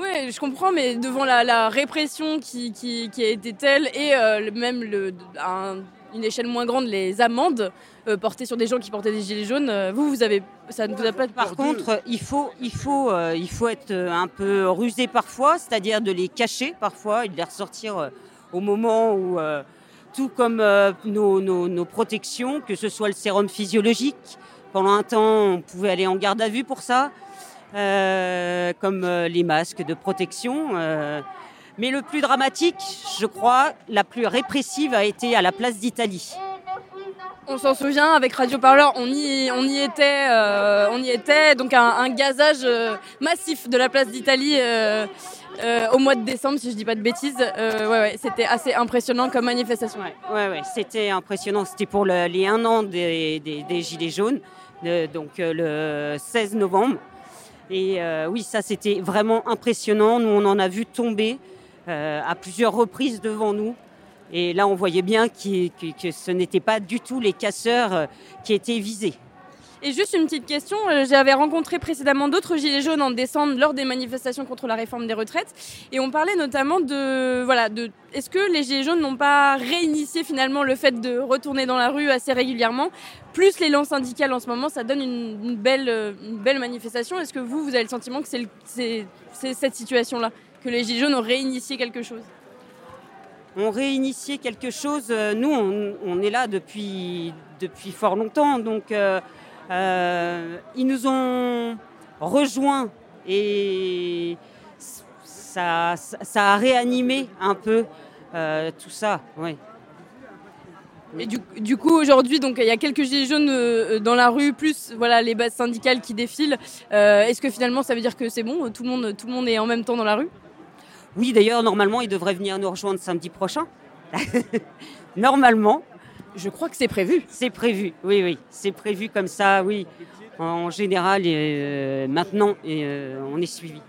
Oui, je comprends, mais devant la, la répression qui, qui- qui a été telle et euh, même le, à un- une échelle moins grande, les amendes euh, portées sur des gens qui portaient des gilets jaunes, euh, vous, vous avez, ça ne vous a pas Par contre, il faut, il, faut, euh, il faut être un peu rusé parfois, c'est-à-dire de les cacher parfois et de les ressortir euh, au moment où, euh, tout comme euh, nos, nos- nos protections, que ce soit le sérum physiologique, pendant un temps on pouvait aller en garde à vue pour ça, euh, comme euh, les masques de protection. euh. mais le plus dramatique, je crois, la plus répressive a été à la place d'Italie. On s'en souvient, avec Radio Parleur, on y, on y était, euh, on y était, donc un, un gazage massif de la place d'Italie euh, au mois de décembre, si je dis pas de bêtises. Euh, ouais, ouais, c'était assez impressionnant comme manifestation. Ouais, ouais, c'était impressionnant. C'était pour le- les un an des, des- des Gilets jaunes, donc euh, le 16 novembre. Et euh, oui, ça c'était vraiment impressionnant. Nous, on en a vu tomber euh, à plusieurs reprises devant nous. Et là, on voyait bien que, ce n'étaient pas du tout les casseurs qui étaient visés. Et juste une petite question, euh, j'avais rencontré précédemment d'autres gilets jaunes en décembre lors des manifestations contre la réforme des retraites et on parlait notamment de voilà de est-ce que les gilets jaunes n'ont pas réinitié finalement le fait de retourner dans la rue assez régulièrement? Plus l'élan syndical en ce moment ça donne une, belle euh, belle manifestation est-ce que vous vous avez le sentiment que c'est cette situation là que les gilets jaunes ont réinitié quelque chose? On réinitié quelque chose. Euh, Nous, on, est là depuis, depuis fort longtemps. Donc, ils nous ont rejoints et ça, ça, ça a réanimé un peu euh, tout ça. Ouais. Et du, du coup, aujourd'hui, donc il y a quelques gilets jaunes euh, dans la rue, plus voilà les bases syndicales qui défilent. Euh, Est-ce que finalement, ça veut dire que c'est bon, tout le monde, tout le monde est en même temps dans la rue? Oui, d'ailleurs, normalement, ils devraient venir nous rejoindre samedi prochain. normalement. Je crois que c'est prévu. C'est prévu, oui, oui. C'est prévu comme ça, oui. En général, euh, maintenant, et, euh, on est suivi.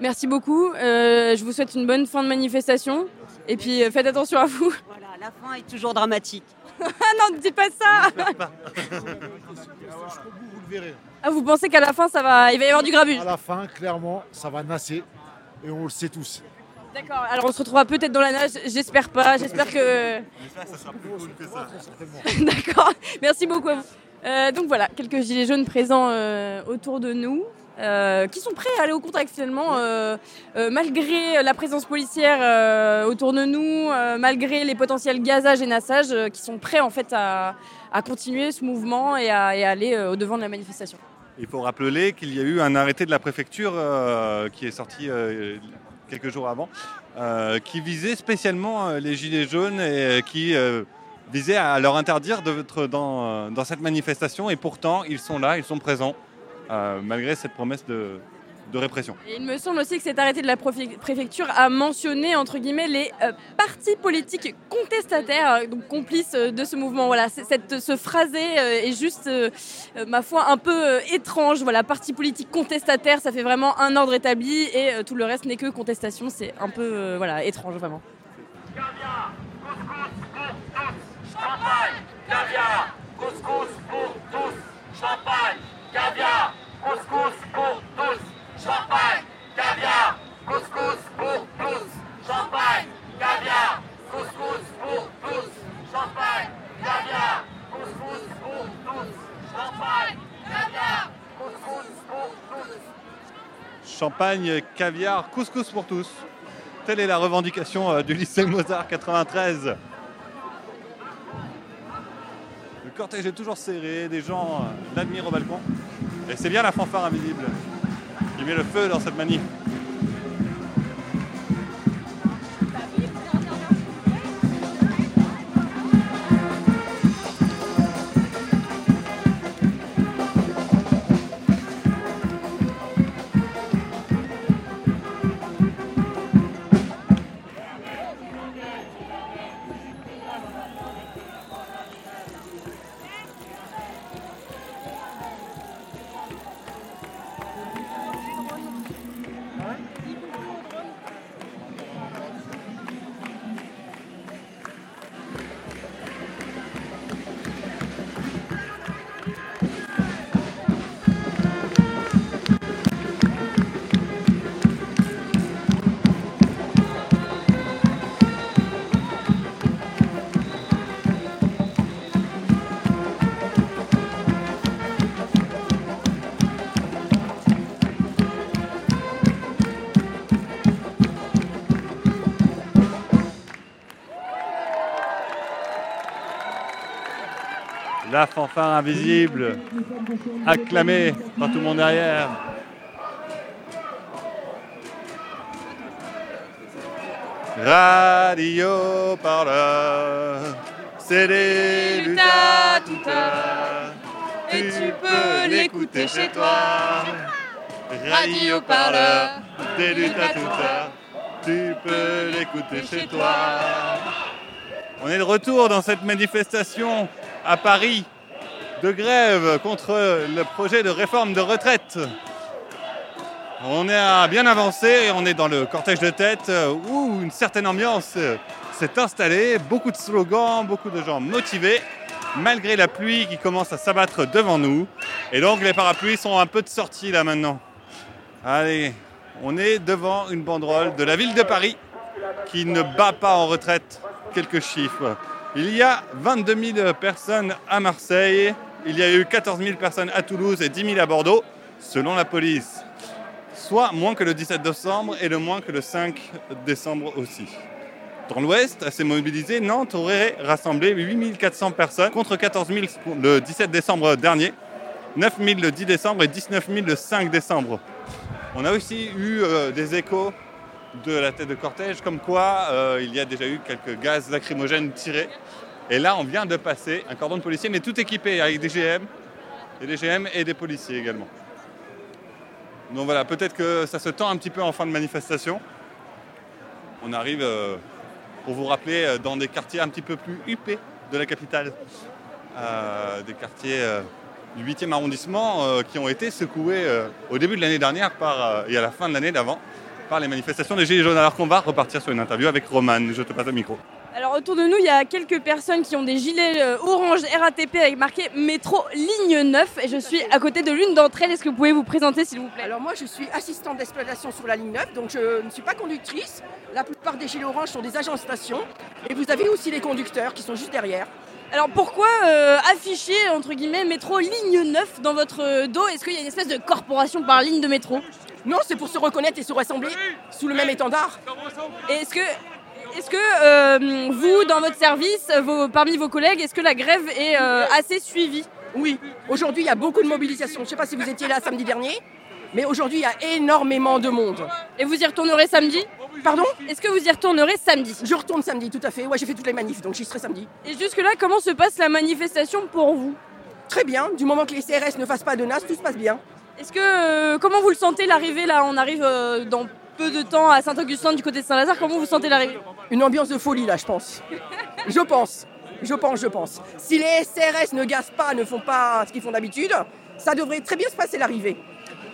Merci beaucoup. Euh, je vous souhaite une bonne fin de manifestation. Et puis euh, faites attention à vous. Voilà, la fin est toujours dramatique. ah non, ne dis pas ça Vous le verrez. Ah, vous pensez qu'à la fin, ça va, il va y avoir du grabuge À la fin, clairement, ça va nasser. Et on le sait tous. D'accord, alors on se retrouvera peut-être dans la nage, j'espère pas, j'espère que... ça sera plus cool que ça. D'accord, merci beaucoup à vous. Euh, donc voilà, quelques gilets jaunes présents euh, autour de nous, euh, qui sont prêts à aller au contact finalement, euh, euh, malgré la présence policière autour de nous, malgré les potentiels gazages et nassages, qui sont prêts en fait à, à continuer ce mouvement et à, et à aller au devant de la manifestation. Il faut rappeler qu'il y a eu un arrêté de la préfecture qui est sorti quelques jours avant, euh, qui visait spécialement euh, les gilets jaunes et euh, qui visait à leur interdire d'être dans, dans cette manifestation. Et pourtant, ils sont là, ils sont présents, malgré cette promesse de, de répression. Et il me semble aussi que cet arrêté de la préfecture a mentionné entre guillemets les euh, partis politiques contestataires, euh, donc complices euh, de ce mouvement. Voilà, cette, ce phrasé euh, est juste, euh, ma foi, un peu euh, étrange. Voilà, parti politique contestataire, ça fait vraiment un ordre établi et euh, tout le reste n'est que contestation. C'est un peu, euh, voilà, étrange vraiment. Champagne, caviar, couscous pour tous. Champagne, caviar, couscous pour tous. Champagne, caviar, couscous pour tous. Champagne, caviar, couscous pour tous. Champagne, caviar, couscous pour tous. Champagne, caviar, couscous pour tous. Champagne, caviar, couscous pour tous. Telle est la revendication euh, du lycée Mozart 93. Le cortège est toujours serré, des gens euh, l'admirent au balcon. Et c'est bien la fanfare invisible qui met le feu dans cette manif. La fanfare invisible, acclamée par tout le monde derrière. Radio parleur, c'est des luttes à toute heure, et tu peux l'écouter chez toi. Radio parleur, des luttes à toute heure, tu peux l'écouter chez toi. On est de retour dans cette manifestation à Paris de grève contre le projet de réforme de retraite. On est bien avancé et on est dans le cortège de tête où une certaine ambiance s'est installée, beaucoup de slogans, beaucoup de gens motivés, malgré la pluie qui commence à s'abattre devant nous. Et donc les parapluies sont un peu de sortie là maintenant. Allez, on est devant une banderole de la ville de Paris qui ne bat pas en retraite. Quelques chiffres. Il y a 22 000 personnes à Marseille, il y a eu 14 000 personnes à Toulouse et 10 000 à Bordeaux, selon la police. Soit moins que le 17 décembre et le moins que le 5 décembre aussi. Dans l'Ouest, assez mobilisé, Nantes aurait rassemblé 8 400 personnes contre 14 000 le 17 décembre dernier, 9 000 le 10 décembre et 19 000 le 5 décembre. On a aussi eu euh, des échos de la tête de cortège, comme quoi euh, il y a déjà eu quelques gaz lacrymogènes tirés. Et là, on vient de passer un cordon de policiers, mais tout équipé avec des GM, et des GM et des policiers également. Donc voilà, peut-être que ça se tend un petit peu en fin de manifestation. On arrive, euh, pour vous rappeler, euh, dans des quartiers un petit peu plus huppés de la capitale. Des quartiers du 8e arrondissement qui ont été secoués au début de l'année dernière par, et à la fin de l'année d'avant par les manifestations des Gilets jaunes. Alors qu'on va repartir sur une interview avec Roman. Je te passe le micro. Alors autour de nous, il y a quelques personnes qui ont des gilets euh, orange RATP avec marqué métro ligne 9 et je suis à côté de l'une d'entre elles. Est-ce que vous pouvez vous présenter s'il vous plaît? Alors moi je suis assistante d'exploitation sur la ligne 9, donc je ne suis pas conductrice. La plupart des gilets orange sont des agents de station et vous avez aussi les conducteurs qui sont juste derrière. Alors pourquoi euh, afficher entre guillemets métro ligne 9 dans votre euh, dos? Est-ce qu'il y a une espèce de corporation par ligne de métro? Non, c'est pour se reconnaître et se rassembler sous le même étendard. Et est-ce que est-ce que euh, vous, dans votre service, vos, parmi vos collègues, est-ce que la grève est euh, assez suivie? Oui, aujourd'hui il y a beaucoup de mobilisation. Je ne sais pas si vous étiez là samedi dernier, mais aujourd'hui il y a énormément de monde. Et vous y retournerez samedi? Pardon? Est-ce que vous y retournerez samedi? Je retourne samedi, tout à fait. Ouais, j'ai fait toutes les manifs, donc j'y serai samedi. Et jusque-là, comment se passe la manifestation pour vous? Très bien, du moment que les CRS ne fassent pas de NAS, tout se passe bien. Est-ce euh, comment vous le sentez l'arrivée là? On arrive dans peu de temps à Saint-Augustin du côté de Saint-Lazare. Comment vous sentez l'arrivée? Une ambiance de folie là, je pense. je pense. Je pense, je pense. Si les SRS ne gazent pas, ne font pas ce qu'ils font d'habitude, ça devrait très bien se passer l'arrivée.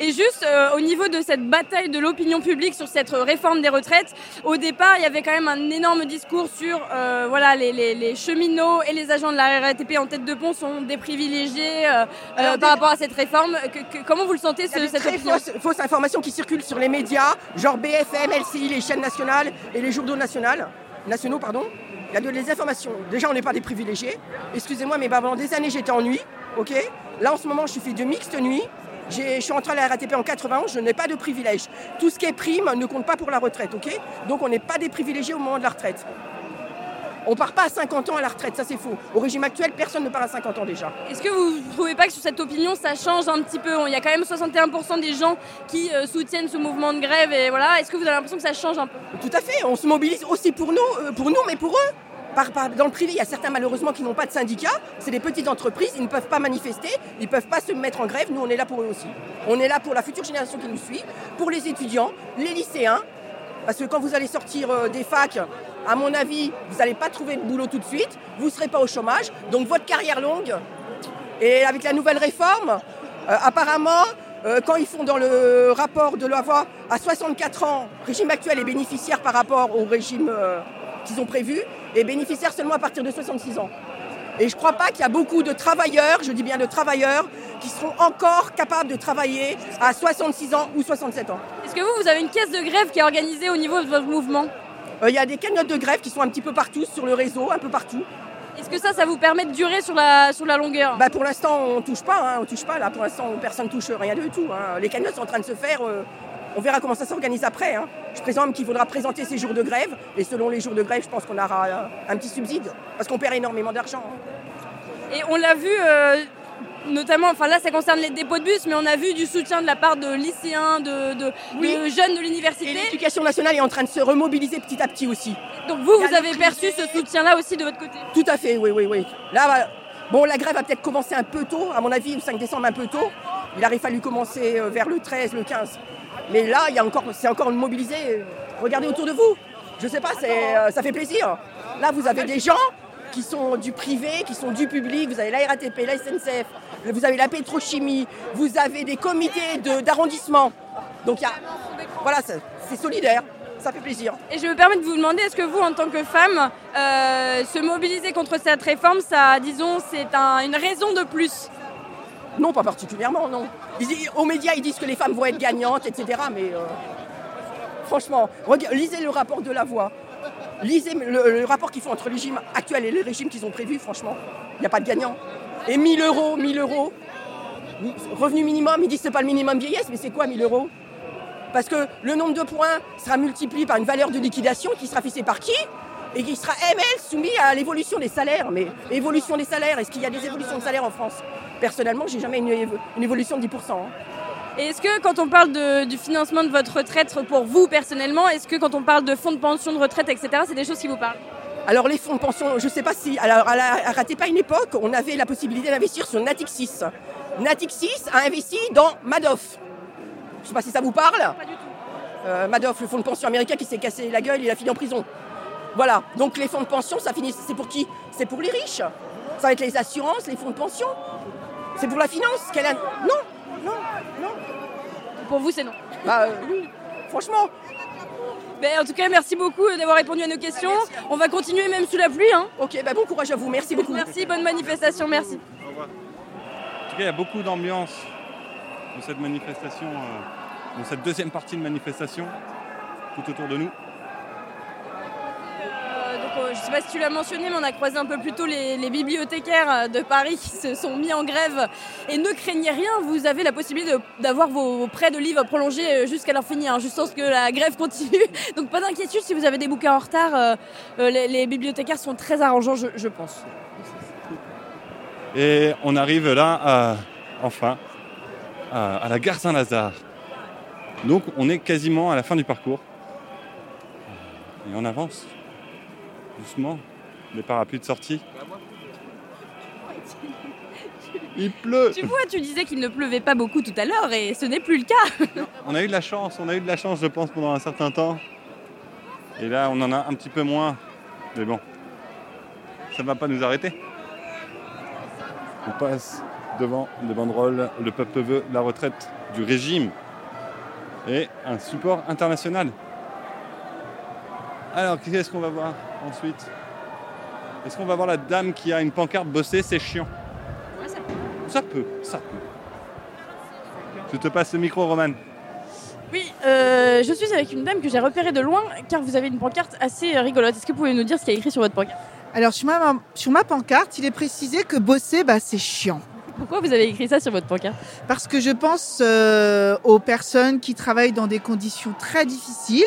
Et juste euh, au niveau de cette bataille de l'opinion publique sur cette réforme des retraites, au départ, il y avait quand même un énorme discours sur euh, voilà, les, cheminots et les agents de la RATP en tête de pont sont des privilégiés euh, par rapport à cette réforme. comment vous le sentez, ce, cette très fausse, fausse information qui circule sur les médias, genre BFM, LCI, les chaînes nationales et les journaux nationaux. nationaux. Pardon. Il y a de les informations. Déjà, on n'est pas des privilégiés. Excusez-moi, mais pendant des années, j'étais en nuit. ok Là, en ce moment, je suis fait de mixte nuit. Je suis entré à la RATP en 91, je n'ai pas de privilège. Tout ce qui est prime ne compte pas pour la retraite, ok? Donc on n'est pas des privilégiés au moment de la retraite. On part pas à 50 ans à la retraite, ça c'est faux. Au régime actuel, personne ne part à 50 ans déjà. Est-ce que vous ne trouvez pas que sur cette opinion, ça change un petit peu? Il y a quand même 61% des gens qui euh, soutiennent ce mouvement de grève et voilà. Est-ce que vous avez l'impression que ça change un peu? Tout à fait, on se mobilise aussi pour nous, euh, pour nous mais pour eux dans le privé, il y a certains malheureusement qui n'ont pas de syndicat. C'est des petites entreprises, ils ne peuvent pas manifester, ils ne peuvent pas se mettre en grève. Nous, on est là pour eux aussi. On est là pour la future génération qui nous suit, pour les étudiants, les lycéens. Parce que quand vous allez sortir euh, des facs, à mon avis, vous n'allez pas trouver de boulot tout de suite, vous ne serez pas au chômage. Donc votre carrière longue, et avec la nouvelle réforme, euh, apparemment, euh, quand ils font dans le rapport de la à 64 ans, régime actuel est bénéficiaire par rapport au régime qu'ils ont prévu, et bénéficiaires seulement à partir de 66 ans. Et je ne crois pas qu'il y a beaucoup de travailleurs, je dis bien de travailleurs, qui seront encore capables de travailler à 66 ans ou 67 ans. Est-ce que vous, vous avez une caisse de grève qui est organisée au niveau de votre mouvement? Euh, Il y a des cagnottes de grève qui sont un petit peu partout sur le réseau, un peu partout. Est-ce que ça, ça vous permet de durer sur la, sur la longueur? Bah Pour l'instant, on ne touche pas. Hein, on touche pas. Là, pour l'instant, personne ne touche rien du tout. Hein. Les cagnottes sont en train de se faire. Euh, on verra comment ça s'organise après. Hein. Je présente qu'il faudra présenter ses jours de grève. Et selon les jours de grève, je pense qu'on aura un petit subside. Parce qu'on perd énormément d'argent. Hein. Et on l'a vu, euh, notamment, enfin là ça concerne les dépôts de bus, mais on a vu du soutien de la part de lycéens, de, de- Oui. de jeunes de l'université. Et l'éducation nationale est en train de se remobiliser petit à petit aussi. Donc vous, vous avez perçu ce soutien-là aussi de votre côté? Tout à fait, oui, oui, oui. Là, bah, bon, la grève a peut-être commencé un peu tôt, à mon avis, le 5 décembre un peu tôt. Il aurait fallu commencer euh, vers le 13, le 15. Mais là, il y a encore, c'est encore mobilisé. Regardez autour de vous. Je sais pas, c'est, euh, ça fait plaisir. Là, vous avez des gens qui sont du privé, qui sont du public. Vous avez la RATP, la SNCF, vous avez la pétrochimie, vous avez des comités de- d'arrondissement. Donc, y a, voilà, c'est c'est solidaire. Ça fait plaisir. Et je me permets de vous demander, est-ce que vous, en tant que femme, euh, se mobiliser contre cette réforme, ça, disons, c'est un- une raison de plus Non, pas particulièrement, non. Aux médias, ils disent que les femmes vont être gagnantes, etc. Mais euh, franchement, lisez le rapport de la voix. Lisez le, rapport qu'ils font entre le régime actuel et le régime qu'ils ont prévu, franchement. Il n'y a pas de gagnant. Et 1000 euros, 1000 euros, revenu minimum, ils disent que c'est pas le minimum vieillesse, mais c'est quoi 1000 euros? Parce que le nombre de points sera multiplié par une valeur de liquidation qui sera fixée par qui? Et qui sera ML soumis à l'évolution des salaires. Mais évolution des salaires, est-ce qu'il y a des évolutions de salaire en France? Personnellement, j'ai jamais une, évo- une évolution de 10%. hein. Et est-ce que quand on parle de- du financement de votre retraite pour vous personnellement, est-ce que quand on parle de fonds de pension, de retraite, etc., c'est des choses qui vous parlent? Alors les fonds de pension, je ne sais pas si... Alors à la à pas une époque, on avait la possibilité d'investir sur Natixis. Natixis a investi dans Madoff. Je ne sais pas si ça vous parle. Pas du tout. Madoff, le fonds de pension américain qui s'est cassé la gueule, il a fini en prison. Voilà, donc les fonds de pension, ça finit, c'est pour qui? C'est pour les riches. Ça va être les assurances, les fonds de pension. C'est pour la finance. Quelle a- Non, non, non. Pour vous, c'est non. Bah euh, oui, franchement. Ben, en tout cas, merci beaucoup d'avoir répondu à nos questions. On va continuer même sous la pluie. Hein. Ok, bah bon courage à vous. Merci beaucoup. Merci, bonne manifestation, merci. Au revoir. En tout cas, il y a beaucoup d'ambiance dans cette manifestation, euh, dans cette deuxième partie de manifestation, tout autour de nous. Je ne sais pas si tu l'as mentionné, mais on a croisé un peu plus tôt les, bibliothécaires euh, de Paris qui se sont mis en grève. Et ne craignez rien, vous avez la possibilité d'avoir vos, prêts de livres prolongés euh, jusqu'à leur finir, hein, juste que la grève continue. Donc pas d'inquiétude si vous avez des bouquins en retard. euh, les, bibliothécaires sont très arrangeants, je, pense. Et on arrive là, enfin, à la gare Saint-Lazare. Donc on est quasiment à la fin du parcours. Et on avance, doucement, les parapluies de sortie. Il pleut Tu vois, tu disais qu'il ne pleuvait pas beaucoup tout à l'heure et ce n'est plus le cas. On a eu de la chance, on a eu de la chance je pense pendant un certain temps. Et là on en a un petit peu moins. Mais bon, ça ne va pas nous arrêter. On passe devant des banderoles Le peuple veut la retraite du régime et un support international. Alors qu'est-ce qu'on va voir? Ensuite Est-ce qu'on va voir la dame qui a une pancarte bossée? C'est chiant. Ça peut, ça peut. Je te passe le micro, Roman. Oui, euh, je suis avec une dame que j'ai repérée de loin car vous avez une pancarte assez rigolote. Est-ce que vous pouvez nous dire ce qu'il y a écrit sur votre pancarte? Alors, sur ma, sur ma pancarte, il est précisé que bosser, bah, c'est chiant. Pourquoi vous avez écrit ça sur votre pancarte Parce que je pense euh, aux personnes qui travaillent dans des conditions très difficiles.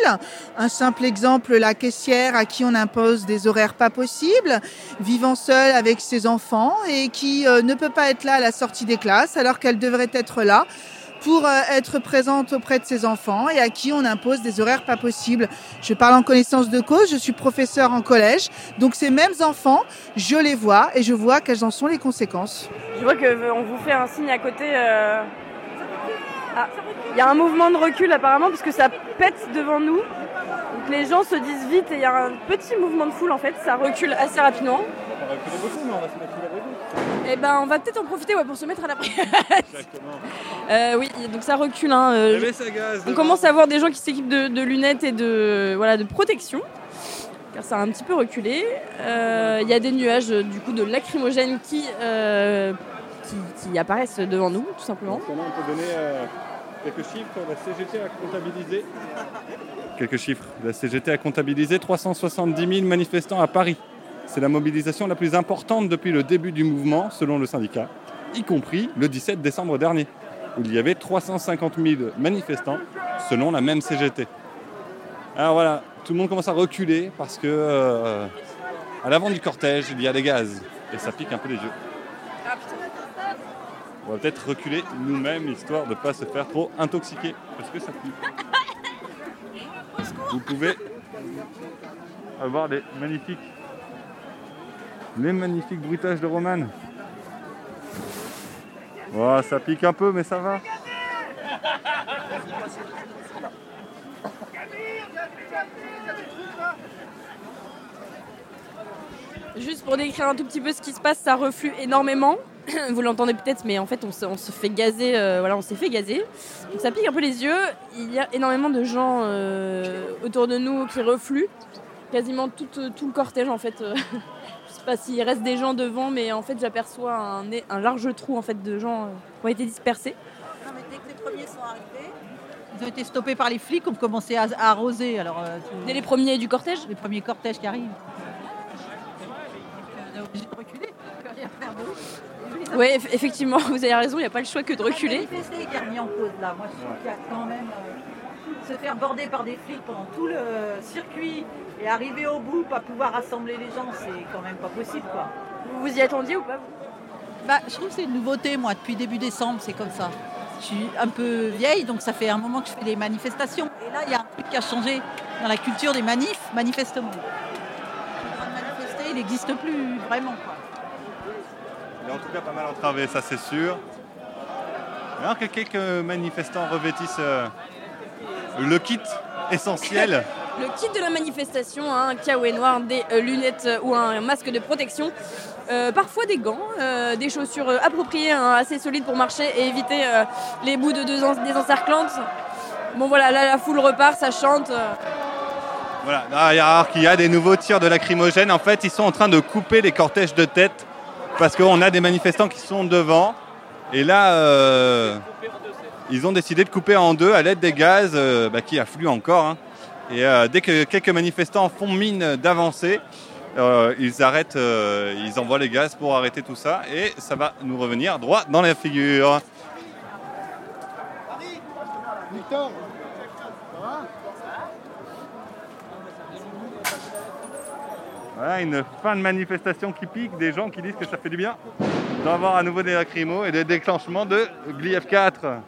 Un simple exemple, la caissière à qui on impose des horaires pas possibles, vivant seule avec ses enfants et qui euh, ne peut pas être là à la sortie des classes alors qu'elle devrait être là pour euh, être présente auprès de ses enfants et à qui on impose des horaires pas possibles. Je parle en connaissance de cause, je suis professeur en collège, donc ces mêmes enfants, je les vois et je vois quelles en sont les conséquences. Je vois qu'on vous fait un signe à côté. euh. Ah, il y a un mouvement de recul apparemment parce que ça pète devant nous. Donc les gens se disent vite et il y a un petit mouvement de foule en fait, ça recule assez rapidement. Eh ben, on va peut-être en profiter ouais, pour se mettre à la Euh, oui, donc ça recule. hein, euh, Eh ben, ça gaz on commence à voir des gens qui s'équipent de, de lunettes et de, voilà, de protection. Car ça a un petit peu reculé. Euh, Il y a des nuages du coup de lacrymogènes qui, euh, qui, qui apparaissent devant nous, tout simplement. on peut donner euh, quelques chiffres. La CGT a comptabilisé. Quelques chiffres. La CGT a comptabilisé 370 000 manifestants à Paris. C'est la mobilisation la plus importante depuis le début du mouvement, selon le syndicat, y compris le 17 décembre dernier, où il y avait 350 000 manifestants, selon la même CGT. Alors voilà, tout le monde commence à reculer parce que euh, à l'avant du cortège, il y a des gaz et ça pique un peu les yeux. On va peut-être reculer nous-mêmes histoire de ne pas se faire trop intoxiquer. Parce que ça pue. Vous pouvez avoir des magnifiques, les magnifiques bruitages de Romane. Oh, ça pique un peu, mais ça va. Juste pour décrire un tout petit peu ce qui se passe, ça reflue énormément. Vous l'entendez peut-être, mais en fait, on se, fait gazer. euh, voilà, on s'est fait gazer. Ça pique un peu les yeux. Il y a énormément de gens euh, autour de nous qui refluent. Quasiment tout, euh, tout le cortège, en fait. euh, je sais pas s'il reste des gens devant, mais en fait, j'aperçois un, large trou en fait de gens euh, qui ont été dispersés. Non, mais dès que les premiers sont arrivés, ils ont été stoppés par les flics, on commençait à, à arroser. Alors, euh, tu- Dès les premiers du cortège? Les premiers cortèges qui arrivent. On est obligé de reculer. Oui, effectivement, vous avez raison, il n'y a pas le choix que de reculer. Manifester qui est remis en cause là. Moi, je trouve qu'il y a quand même euh, se faire border par des flics pendant tout le circuit et arriver au bout, pas pouvoir rassembler les gens, c'est quand même pas possible quoi. Vous vous y attendiez ou pas Bah, je trouve que c'est une nouveauté moi depuis début décembre, c'est comme ça. Je suis un peu vieille, donc ça fait un moment que je fais des manifestations. Et là, il y a un truc qui a changé dans la culture des manifs, manifestement. Le droit de manifester, il n'existe plus vraiment. Quoi. Il est en tout cas pas mal entravé, ça c'est sûr. Alors que quelques manifestants revêtissent euh, le kit essentiel. Le kit de la manifestation, hein, un kawaii noir, des euh, lunettes euh, ou un masque de protection, euh, parfois des gants, des chaussures appropriées, hein, assez solides pour marcher et éviter les bouts de deux des encerclantes. Bon voilà, là la foule repart, ça chante. Voilà, il y a- alors qu'il y a des nouveaux tirs de lacrymogène. En fait, ils sont en train de couper les cortèges de tête parce qu'on a des manifestants qui sont devant. Et là, ils ont décidé de couper en deux à l'aide des gaz bah, qui affluent encore. hein. Et euh, dès que quelques manifestants font mine d'avancer, euh, ils arrêtent, euh, ils envoient les gaz pour arrêter tout ça. Et ça va nous revenir droit dans la figure. Victor Voilà, une fin de manifestation qui pique, des gens qui disent que ça fait du bien d'avoir à nouveau des lacrymos et des déclenchements de Gli F4.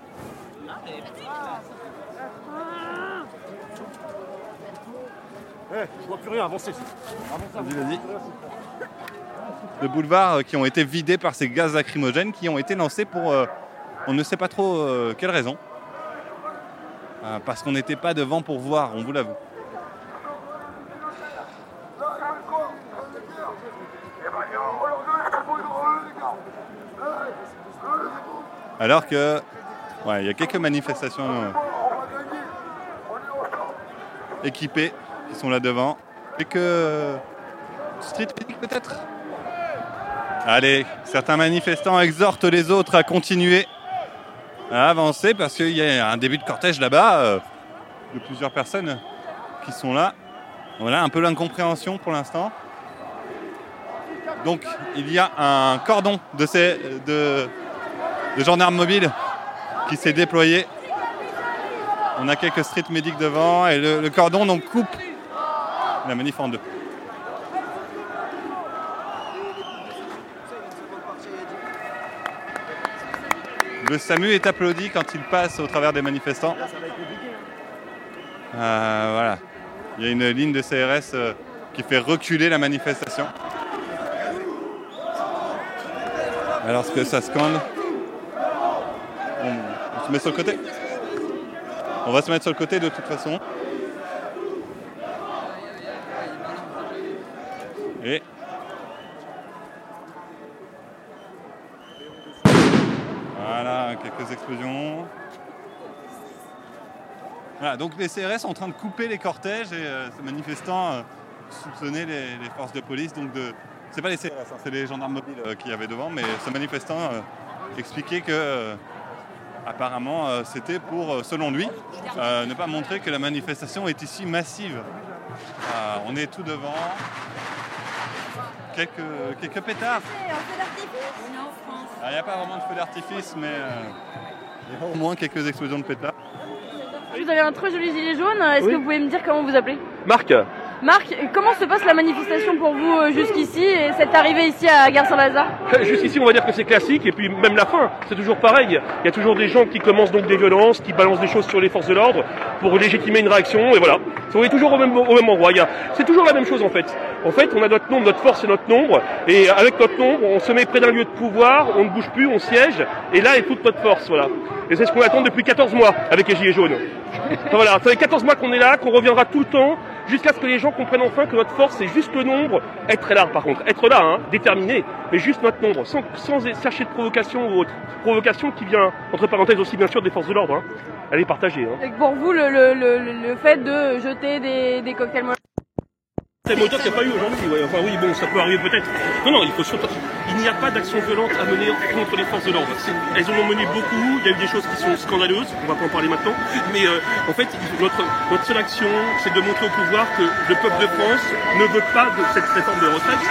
Eh, je vois plus rien, avancez. Vas-y, vas-y. De boulevards euh, qui ont été vidés par ces gaz lacrymogènes qui ont été lancés pour euh, on ne sait pas trop euh, quelle raison. Parce qu'on n'était pas devant pour voir, on vous l'avoue. Alors que, ouais, il y a quelques manifestations équipées qui sont là devant. Quelques euh, street music peut-être? Allez, certains manifestants exhortent les autres à continuer à avancer parce qu'il y a un début de cortège là-bas euh, de plusieurs personnes qui sont là. Voilà, un peu l'incompréhension pour l'instant. Donc, il y a un cordon de, ces, de, de gendarmes mobiles qui s'est déployé. On a quelques street medics devant et le, le cordon donc coupe la manif en deux. Le SAMU est applaudi quand il passe au travers des manifestants. Euh, voilà. Il y a une ligne de CRS euh, qui fait reculer la manifestation. Alors ce que ça scande, on, on se met sur le côté. On va se mettre sur le côté de toute façon. Et voilà, quelques explosions. Voilà, donc les CRS sont en train de couper les cortèges et euh, ces manifestants euh, soupçonnaient les, les forces de police. Donc de, c'est pas les CRS, hein, c'est les gendarmes mobiles euh, qu'il y avait devant, mais ce manifestant euh, expliquait que euh, apparemment c'était pour, selon lui, ne pas montrer que la manifestation est ici massive. Ah, on est tout devant. Quelques, quelques pétards. Ah, Il n'y a pas vraiment de feu d'artifice, mais il y a au moins quelques explosions de pétards. Vous avez un très joli gilet jaune. Est-ce Oui. que vous pouvez me dire comment vous appelez? Marc, Marc, comment se passe la manifestation pour vous euh, jusqu'ici et cette arrivée ici à Gare Saint-Lazare Jusqu'ici, on va dire que c'est classique, et puis même la fin, c'est toujours pareil. Il y a toujours des gens qui commencent donc des violences, qui balancent des choses sur les forces de l'ordre pour légitimer une réaction, et voilà. On est toujours au même, au même endroit. C'est toujours la même chose en fait. En fait, on a notre nombre, notre force et notre nombre, et avec notre nombre, on se met près d'un lieu de pouvoir, on ne bouge plus, on siège, et là est toute notre force, voilà. Et c'est ce qu'on attend depuis 14 mois avec les Gilets jaunes. Enfin, voilà, ça fait 14 mois qu'on est là, qu'on reviendra tout le temps, jusqu'à ce que les gens comprennent enfin que notre force, c'est juste le nombre. Être là, par contre, être là, hein, déterminé, mais juste notre nombre, sans, sans chercher de provocation ou autre. Provocation qui vient, entre parenthèses aussi bien sûr, des forces de l'ordre. hein. Elle est partagée. Hein. Pour vous, le, le- le- le fait de jeter des, des cocktails Molotov- C'est moteur qu'il n'y a pas eu aujourd'hui, ouais. enfin oui, bon, ça peut arriver peut-être. Non, non, il faut surtout... Il n'y a pas d'action violente à mener contre les forces de l'ordre. Elles en ont mené beaucoup, il y a eu des choses qui sont scandaleuses, on va pas en parler maintenant, mais euh, en fait, notre, notre seule action, c'est de montrer au pouvoir que le peuple de France ne veut pas de cette réforme de retraite,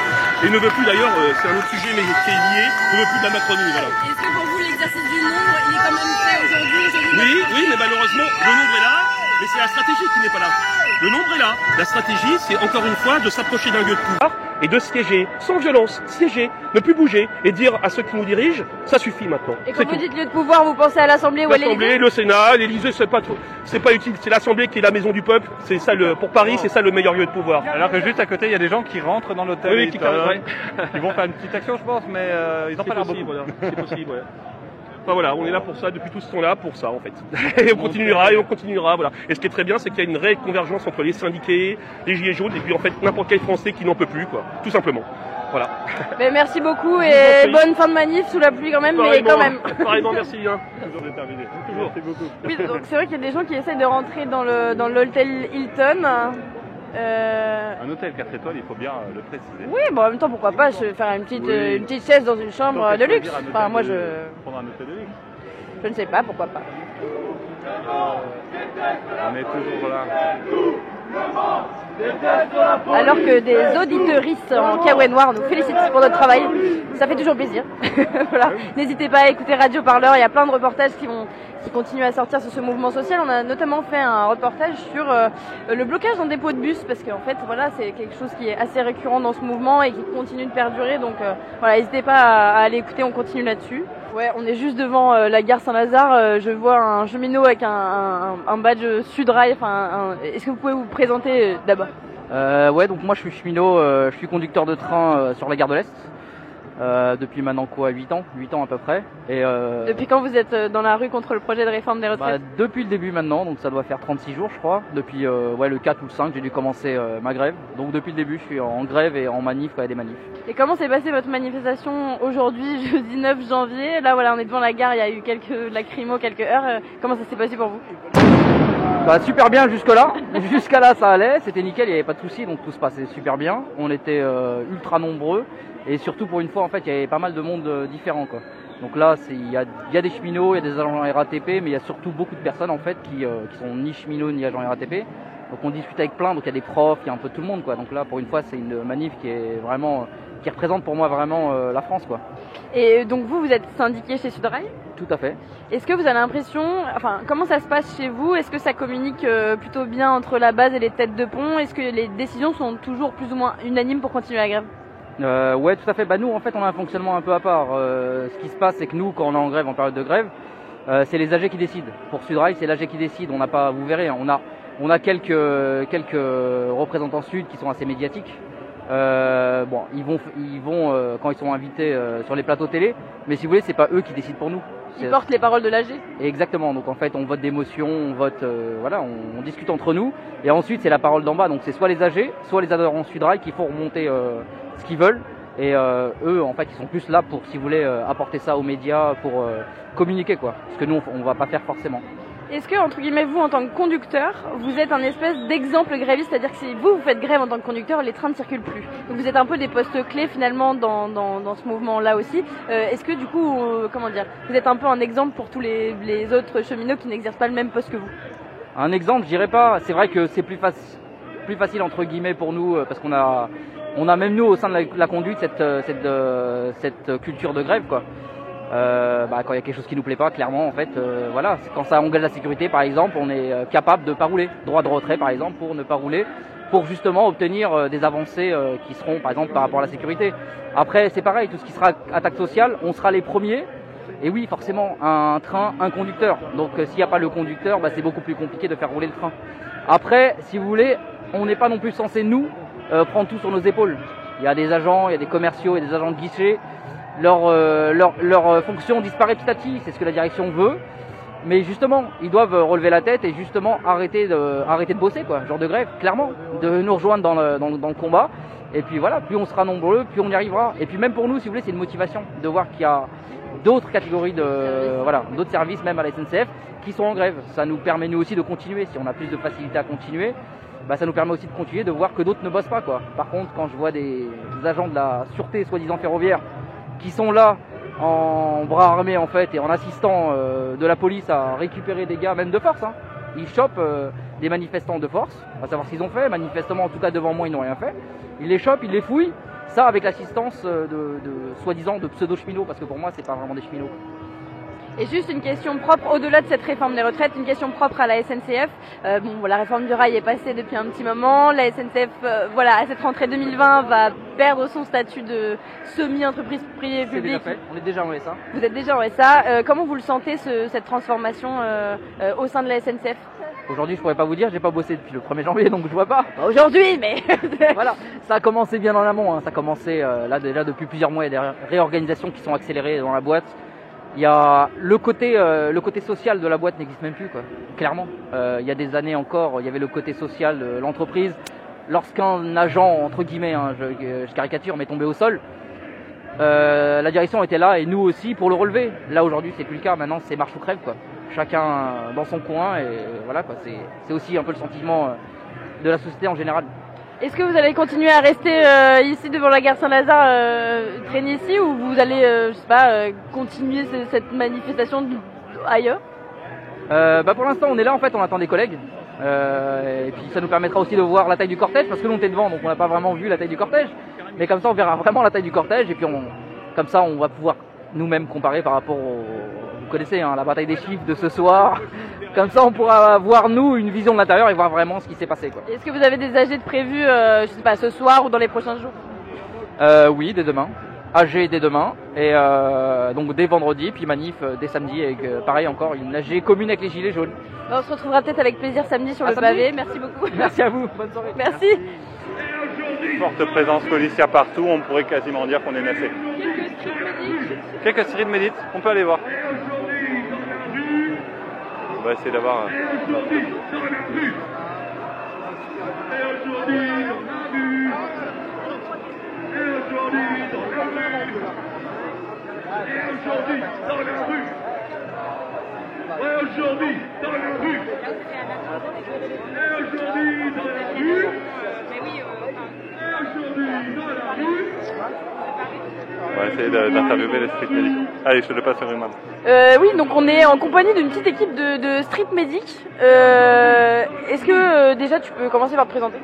et ne veut plus d'ailleurs, euh, c'est un autre sujet, mais qui est lié, ne veut plus de la Macronie, voilà. Est-ce que pour vous, l'exercice du nombre, il est quand même fait aujourd'hui? Oui, oui, mais malheureusement, le nombre est là, mais c'est la stratégie qui n'est pas là. Le nombre est là. La stratégie, c'est encore une fois de s'approcher d'un lieu de pouvoir et de siéger, sans violence, siéger, ne plus bouger et dire à ceux qui nous dirigent, ça suffit maintenant. Et quand vous tout. dites lieu de pouvoir, vous pensez à l'Assemblée ou à L'Assemblée, le Sénat, l'Élysée, c'est pas trop- c'est pas utile. C'est l'Assemblée qui est la maison du peuple. C'est ça le, pour Paris, c'est ça le meilleur lieu de pouvoir. Alors que juste à côté, il y a des gens qui rentrent dans l'hôtel. Oui, qui. Ils vont faire une petite action, je pense, mais euh, ils n'ont C'est pas l'air possible, beaucoup. voilà. C'est possible, ouais. Enfin voilà, on est là pour ça depuis tout ce temps-là, pour ça en fait. Et on continuera, et on continuera, voilà. Et ce qui est très bien, c'est qu'il y a une réelle convergence entre les syndiqués, les gilets jaunes, et puis en fait n'importe quel Français qui n'en peut plus, quoi. Tout simplement. Voilà. Ben, merci beaucoup et bonne fin de manif sous la pluie quand même, mais quand même. Pareillement, merci. Hein. Toujours déterminé. Toujours. Merci beaucoup. Oui, donc c'est vrai qu'il y a des gens qui essaient de rentrer dans le dans l'hôtel Hilton. Euh, Un hôtel 4 étoiles, il faut bien euh, le préciser. Oui, bon en même temps pourquoi pas se faire une petite Oui. euh, une petite chaise dans une chambre Donc, de luxe. Enfin moi de- je Prendre un hôtel de luxe. je ne sais pas pourquoi pas. On est toujours là. Alors que des auditeuristes en kawaii noir nous félicitent pour notre travail, ça fait toujours plaisir. voilà. N'hésitez pas à écouter Radio Parleur, il y a plein de reportages qui vont qui continuent à sortir sur ce mouvement social. On a notamment fait un reportage sur euh, le blocage d'un dépôt de bus parce qu'en fait voilà c'est quelque chose qui est assez récurrent dans ce mouvement et qui continue de perdurer. Donc euh, voilà, n'hésitez pas à, aller écouter, on continue là-dessus. Ouais, on est juste devant euh, la gare Saint-Lazare. Je vois un cheminot avec un, badge Sudrail. Enfin, est-ce que vous pouvez vous présenter d'abord? Ouais, donc moi je suis cheminot, je suis conducteur de train sur la gare de l'Est. Euh, depuis maintenant quoi 8 ans? 8 ans à peu près. Et euh, Depuis quand vous êtes euh, dans la rue contre le projet de réforme des bah, retraites? depuis le début maintenant, donc ça doit faire 36 jours je crois. Depuis euh, ouais, le 4 ou le 5 j'ai dû commencer ma grève. Donc depuis le début je suis en grève et en manif a des manifs. Et comment s'est passée votre manifestation aujourd'hui, jeudi 9 janvier? Là voilà, on est devant la gare, il y a eu quelques lacrymos, quelques heures. Comment ça s'est passé pour vous? Bah, super bien jusque là. Jusqu'à là ça allait, c'était nickel, il n'y avait pas de soucis, donc tout se passait super bien. On était ultra nombreux et surtout pour une fois en fait il y avait pas mal de monde euh, différent quoi. Donc là il y a, il y a des cheminots, il y a des agents RATP, mais il y a surtout beaucoup de personnes en fait qui, euh, qui sont ni cheminots ni agents RATP. Donc on discute avec plein, donc il y a des profs, il y a un peu tout le monde quoi. Donc là pour une fois c'est une manif qui est vraiment qui représente pour moi vraiment euh, la France quoi. Et donc vous, vous êtes syndiqué chez Sudrail? Tout à fait. Est-ce que vous avez l'impression, enfin comment ça se passe chez vous? Est-ce que ça communique euh, plutôt bien entre la base et les têtes de pont? Est-ce que les décisions sont toujours plus ou moins unanimes pour continuer la grève? Euh, ouais, tout à fait. Bah nous, en fait, on a un fonctionnement un peu à part. Euh, ce qui se passe, c'est que nous, quand on est en grève, en période de grève, euh, c'est les AG qui décident. Pour Sudrail, c'est l'AG qui décide. On n'a pas, vous verrez, on a, on a quelques, quelques représentants sud qui sont assez médiatiques. Euh, bon, ils vont, ils vont euh, quand ils sont invités euh, sur les plateaux télé. Mais si vous voulez, c'est pas eux qui décident pour nous. Ils portent les paroles de l'AG Exactement. Donc en fait, on vote des motions, on vote, euh, voilà, on, on discute entre nous. Et ensuite, c'est la parole d'en bas. Donc c'est soit les AG, soit les adhérents Sudrail qui font remonter euh, ce qu'ils veulent. Et euh, eux, en fait, ils sont plus là pour, si vous voulez, euh, apporter ça aux médias, pour euh, communiquer, quoi. Ce que nous, on, on va pas faire forcément. Est-ce que, entre guillemets, vous, en tant que conducteur, vous êtes un espèce d'exemple gréviste? C'est-à-dire que si vous, vous faites grève en tant que conducteur, les trains ne circulent plus. Donc vous êtes un peu des postes clés, finalement, dans, dans, dans ce mouvement-là aussi. Est-ce que, du coup, comment dire, vous êtes un peu un exemple pour tous les, les autres cheminots qui n'exercent pas le même poste que vous? Un exemple, je dirais pas. C'est vrai que c'est plus, plus facile entre guillemets pour nous parce qu'on a, on a même nous au sein de la, conduite cette, euh, cette, euh, cette culture de grève quoi. Euh, bah, quand il y a quelque chose qui nous plaît pas, clairement en fait, euh, voilà, quand ça engage la sécurité par exemple, on est euh, capable de pas rouler, droit de retrait par exemple pour ne pas rouler pour justement obtenir des avancées qui seront par exemple par rapport à la sécurité. Après c'est pareil, tout ce qui sera attaque sociale, on sera les premiers. Et oui, forcément, un train, un conducteur. Donc s'il n'y a pas le conducteur, bah, c'est beaucoup plus compliqué de faire rouler le train. Après, si vous voulez, on n'est pas non plus censé nous euh, prendre tout sur nos épaules. Il y a des agents, il y a des commerciaux, il y a des agents de guichet. Leur, euh, leur, leur euh, fonction disparaît petit à petit, c'est ce que la direction veut. Mais justement, ils doivent relever la tête et justement arrêter de, arrêter de bosser, quoi, genre de grève, clairement, de nous rejoindre dans le, dans, le- dans le combat. Et puis voilà, plus on sera nombreux, plus on y arrivera. Et puis même pour nous, si vous voulez, c'est une motivation de voir qu'il y a d'autres catégories de, voilà, d'autres services, même à la SNCF, qui sont en grève. Ça nous permet nous aussi de continuer. Si on a plus de facilité à continuer, bah, ça nous permet aussi de continuer, de voir que d'autres ne bossent pas, quoi. Par contre, quand je vois des, agents de la sûreté, soi-disant ferroviaire, qui sont là en bras armés en fait et en assistant euh, de la police à récupérer des gars même de force. hein. Ils chopent euh, des manifestants de force, à savoir ce qu'ils ont fait. Manifestement, en tout cas devant moi, ils n'ont rien fait. Ils les chopent, ils les fouillent. Ça avec l'assistance euh, de, de soi-disant de pseudo-cheminots, parce que pour moi, c'est pas vraiment des cheminots. Et juste une question propre, au-delà de cette réforme des retraites, une question propre à la SNCF. Euh, bon, la réforme du rail est passée depuis un petit moment. La SNCF, euh, voilà, à cette rentrée 2020, va perdre son statut de semi-entreprise privée déjà publique. fait. On est déjà en SA. Vous êtes déjà en SA. Euh, comment vous le sentez, ce- cette transformation euh, euh, au sein de la SNCF Aujourd'hui, je pourrais pas vous dire, j'ai pas bossé depuis le 1er janvier, donc je vois pas. Aujourd'hui, mais voilà, ça a commencé bien en amont. hein. Ça a commencé euh, là déjà depuis plusieurs mois. Il y a des ré- réorganisations qui sont accélérées dans la boîte. Il y a le côté, euh, le côté social de la boîte n'existe même plus, quoi. Clairement. Euh, il y a des années encore, il y avait le côté social de l'entreprise. Lorsqu'un agent, entre guillemets, hein, je, euh, je caricature, mais tombé au sol, euh, la direction était là et nous aussi pour le relever. Là aujourd'hui, c'est plus le cas. Maintenant, c'est marche ou crève, quoi. Chacun euh, dans son coin et voilà, quoi. C'est, aussi un peu le sentiment euh, de la société en général. Est-ce que vous allez continuer à rester euh, ici devant la gare Saint-Lazare, euh, traîner ici, ou vous allez, euh, je sais pas, continuer ce- cette manifestation ailleurs? Bah pour l'instant, on est là en fait, on attend des collègues. Et puis ça nous permettra aussi de voir la taille du cortège parce que nous on était devant donc on n'a pas vraiment vu la taille du cortège. Mais comme ça on verra vraiment la taille du cortège et puis on, comme ça on va pouvoir nous-mêmes comparer par rapport au. Vous connaissez hein, la bataille des chiffres de ce soir. Comme ça on pourra voir nous une vision de l'intérieur et voir vraiment ce qui s'est passé quoi. Est-ce que vous avez des AG de prévus, euh, je sais pas, ce soir ou dans les prochains jours? Euh, oui, dès demain. AG dès demain et euh, donc dès vendredi puis manif dès samedi avec euh, pareil encore une AG commune avec les gilets jaunes. Bah, On se retrouvera peut-être avec plaisir samedi sur À le samedi. pavé. Merci beaucoup. Merci à vous. Bonne soirée. Merci. Forte présence policière partout, on pourrait quasiment dire qu'on est nassé. Quelques séries de médites, on peut aller voir. On va essayer d'avoir. euh, Aujourd'hui, dans la rue. Et aujourd'hui, dans la rue. Aujourd'hui, dans la rue. On va essayer d'interviewer les street médicaux. Allez, je te le passe sur une main. Euh, oui, donc on est en compagnie d'une petite équipe de, de street medic. Euh, Est-ce que euh, déjà tu peux commencer par te présenter?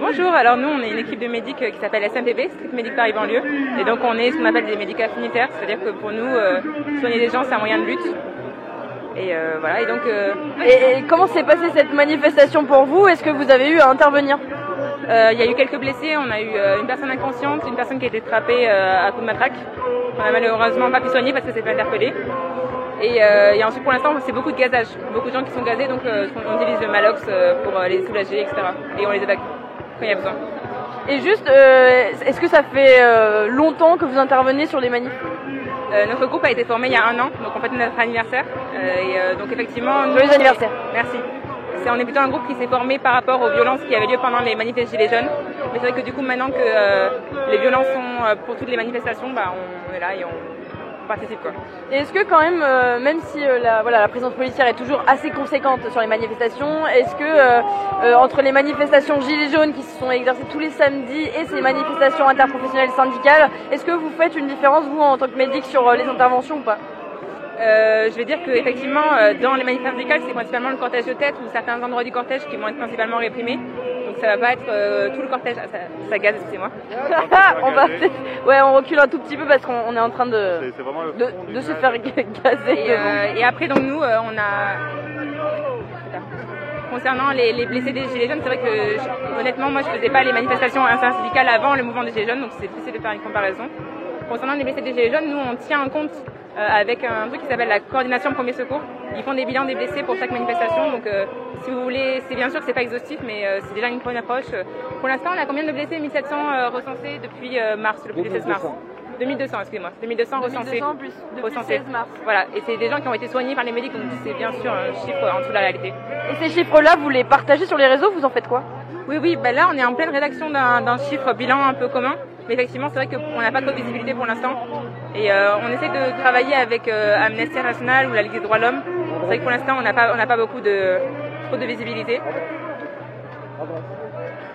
Bonjour, alors nous on est une équipe de médics euh, qui s'appelle SMPB, Street Medic Paris Banlieue, et donc on est ce qu'on appelle des médicaux affinitaires, c'est-à-dire que pour nous, euh, soigner des gens c'est un moyen de lutte. Et euh, voilà, et donc... euh, et, et comment s'est passée cette manifestation pour vous? Est-ce que vous avez eu à intervenir? euh, Il y a eu quelques blessés, on a eu euh, une personne inconsciente, une personne qui a été frappée euh, à coups de matraque. On a malheureusement pas pu soigner parce que c'est fait interpeller. Et, euh, et ensuite pour l'instant c'est beaucoup de gazage, beaucoup de gens qui sont gazés, donc euh, on utilise le Malox euh, pour euh, les soulager, etc. Et on les évacue quand il y a besoin. Et juste, euh, est-ce que ça fait euh, longtemps que vous intervenez sur les manifs? Euh, notre groupe a été formé il y a un an, donc on fête notre anniversaire. Euh, et euh, donc effectivement, Joyeux anniversaire. Merci. C'est, est plutôt un groupe qui s'est formé par rapport aux violences qui avaient lieu pendant les manifestations Gilets jaunes. Mais c'est vrai que du coup, maintenant que euh, les violences sont euh, pour toutes les manifestations, bah, on, est là et on, participe. Quoi. Et est-ce que quand même, euh, même si la, voilà, la présence policière est toujours assez conséquente sur les manifestations, est-ce que entre les manifestations gilets jaunes qui se sont exercées tous les samedis et ces manifestations interprofessionnelles syndicales, est-ce que vous faites une différence vous en tant que médic sur les interventions ou pas? Euh, je vais dire qu'effectivement, euh, dans les manifestations syndicales, c'est principalement le cortège de tête ou certains endroits du cortège qui vont être principalement réprimés. Donc ça va pas être euh, tout le cortège. Ah, ça, ça gaze, excusez-moi. on va peut-être- ouais, on recule un tout petit peu parce qu'on on est en train de, de, de se faire gazer. Et, euh, et après, donc nous, euh, on a. Concernant les, les blessés des Gilets jaunes, c'est vrai que je- honnêtement, moi je faisais pas les manifestations intersyndicales avant le mouvement des Gilets jaunes, donc c'est difficile de faire une comparaison. Concernant les blessés des Gilets jaunes, nous on tient en compte avec un truc qui s'appelle la coordination premier secours. Ils font des bilans des blessés pour chaque manifestation, donc euh, si vous voulez, c'est bien sûr que c'est pas exhaustif, mais euh, c'est déjà une bonne approche. Euh, Pour l'instant, on a combien de blessés? 1700 euh, recensés depuis euh, mars, le 16 mars 2200, excusez-moi. 2200 recensés. 2200 plus depuis le recensés. 16 mars. Voilà, et c'est des gens qui ont été soignés par les médics, donc c'est bien sûr un chiffre en dessous de la réalité. Et ces chiffres-là, vous les partagez sur les réseaux, vous en faites quoi? Oui, oui, bah là on est en pleine rédaction d'un d'un chiffre bilan un peu commun. Mais effectivement, c'est vrai qu'on n'a pas trop de visibilité pour l'instant. Et euh, on essaie de travailler avec euh, Amnesty International ou la Ligue des droits de l'homme. C'est vrai que pour l'instant, on n'a pas, on n'a pas beaucoup de, trop de visibilité.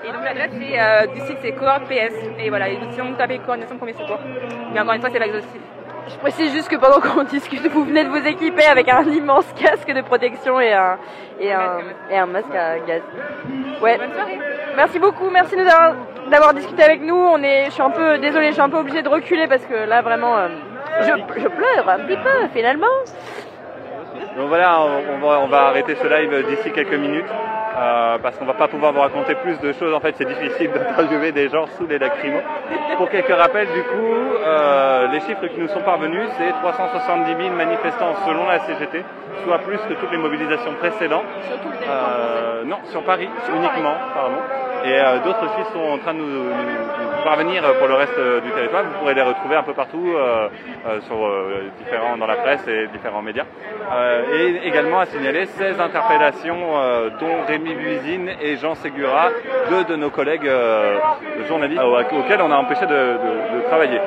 Et donc l'adresse euh, du site c'est Cohort PS. Et voilà, sinon vous tapez coordination premier secours. Mais encore une fois, c'est pas exhaustif. Je précise juste que pendant qu'on discute, vous venez de vous équiper avec un immense casque de protection et un, et un, et un masque à gaz. Ouais. Merci beaucoup, merci d'avoir discuté avec nous. On est, je suis un peu désolée, je suis un peu obligée de reculer parce que là vraiment, euh, je, je pleure un petit peu finalement. Donc voilà, on va, on va arrêter ce live d'ici quelques minutes euh, parce qu'on va pas pouvoir vous raconter plus de choses. En fait, c'est difficile d'interviewer des gens sous les lacrymos. Pour quelques rappels, du coup, euh, les chiffres qui nous sont parvenus, c'est 370 000 manifestants selon la CGT, soit plus que toutes les mobilisations précédentes. Euh, non, sur Paris uniquement, pardon. Et d'autres chiffres sont en train de nous parvenir pour le reste euh, du territoire. Vous pourrez les retrouver un peu partout euh, euh, sur euh, différents dans la presse et différents médias. Euh, et également à signaler 16 interpellations, euh, dont Rémi Buisine et Jean Ségura, deux de nos collègues euh, journalistes euh, auxquels on a empêché de, travailler.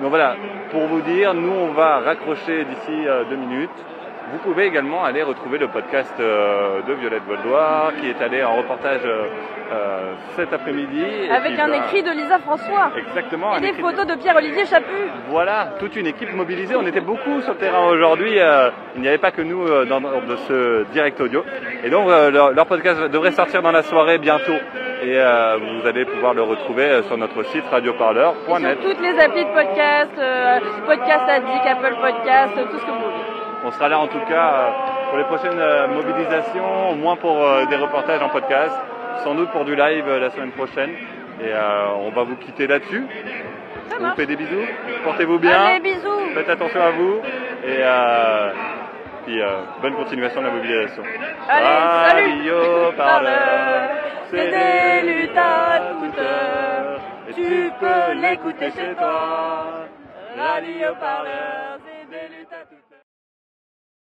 Donc voilà, pour vous dire, nous on va raccrocher d'ici euh, deux minutes. Vous pouvez également aller retrouver le podcast euh, de Violette Voldoir qui est allé en reportage euh, euh, cet après-midi. Avec un va- écrit de Lisa François. Exactement. Et des écrit- photos de Pierre-Olivier Chaput. voilà, toute une équipe mobilisée. On était beaucoup sur le terrain aujourd'hui. euh, il n'y avait pas que nous euh, dans, de ce direct audio. Et donc, leur, leur podcast devrait sortir dans la soirée bientôt. Et vous allez pouvoir le retrouver sur notre site radioparleur.net. Sur toutes les applis de podcast, Podcast Addict, Apple Podcast, tout ce que vous voulez. On sera là en tout cas euh, pour les prochaines euh, mobilisations, au moins pour euh, des reportages en podcast, sans doute pour du live la semaine prochaine. Et on va vous quitter là-dessus. On vous fait des bisous. Portez-vous bien. Allez, bisous. Faites attention à vous. Et puis euh, bonne continuation de la mobilisation. Allez, salut. Radio Parleur, C'est des luttes à toute heure. Tu peux l'écouter chez toi. Radio Parleur.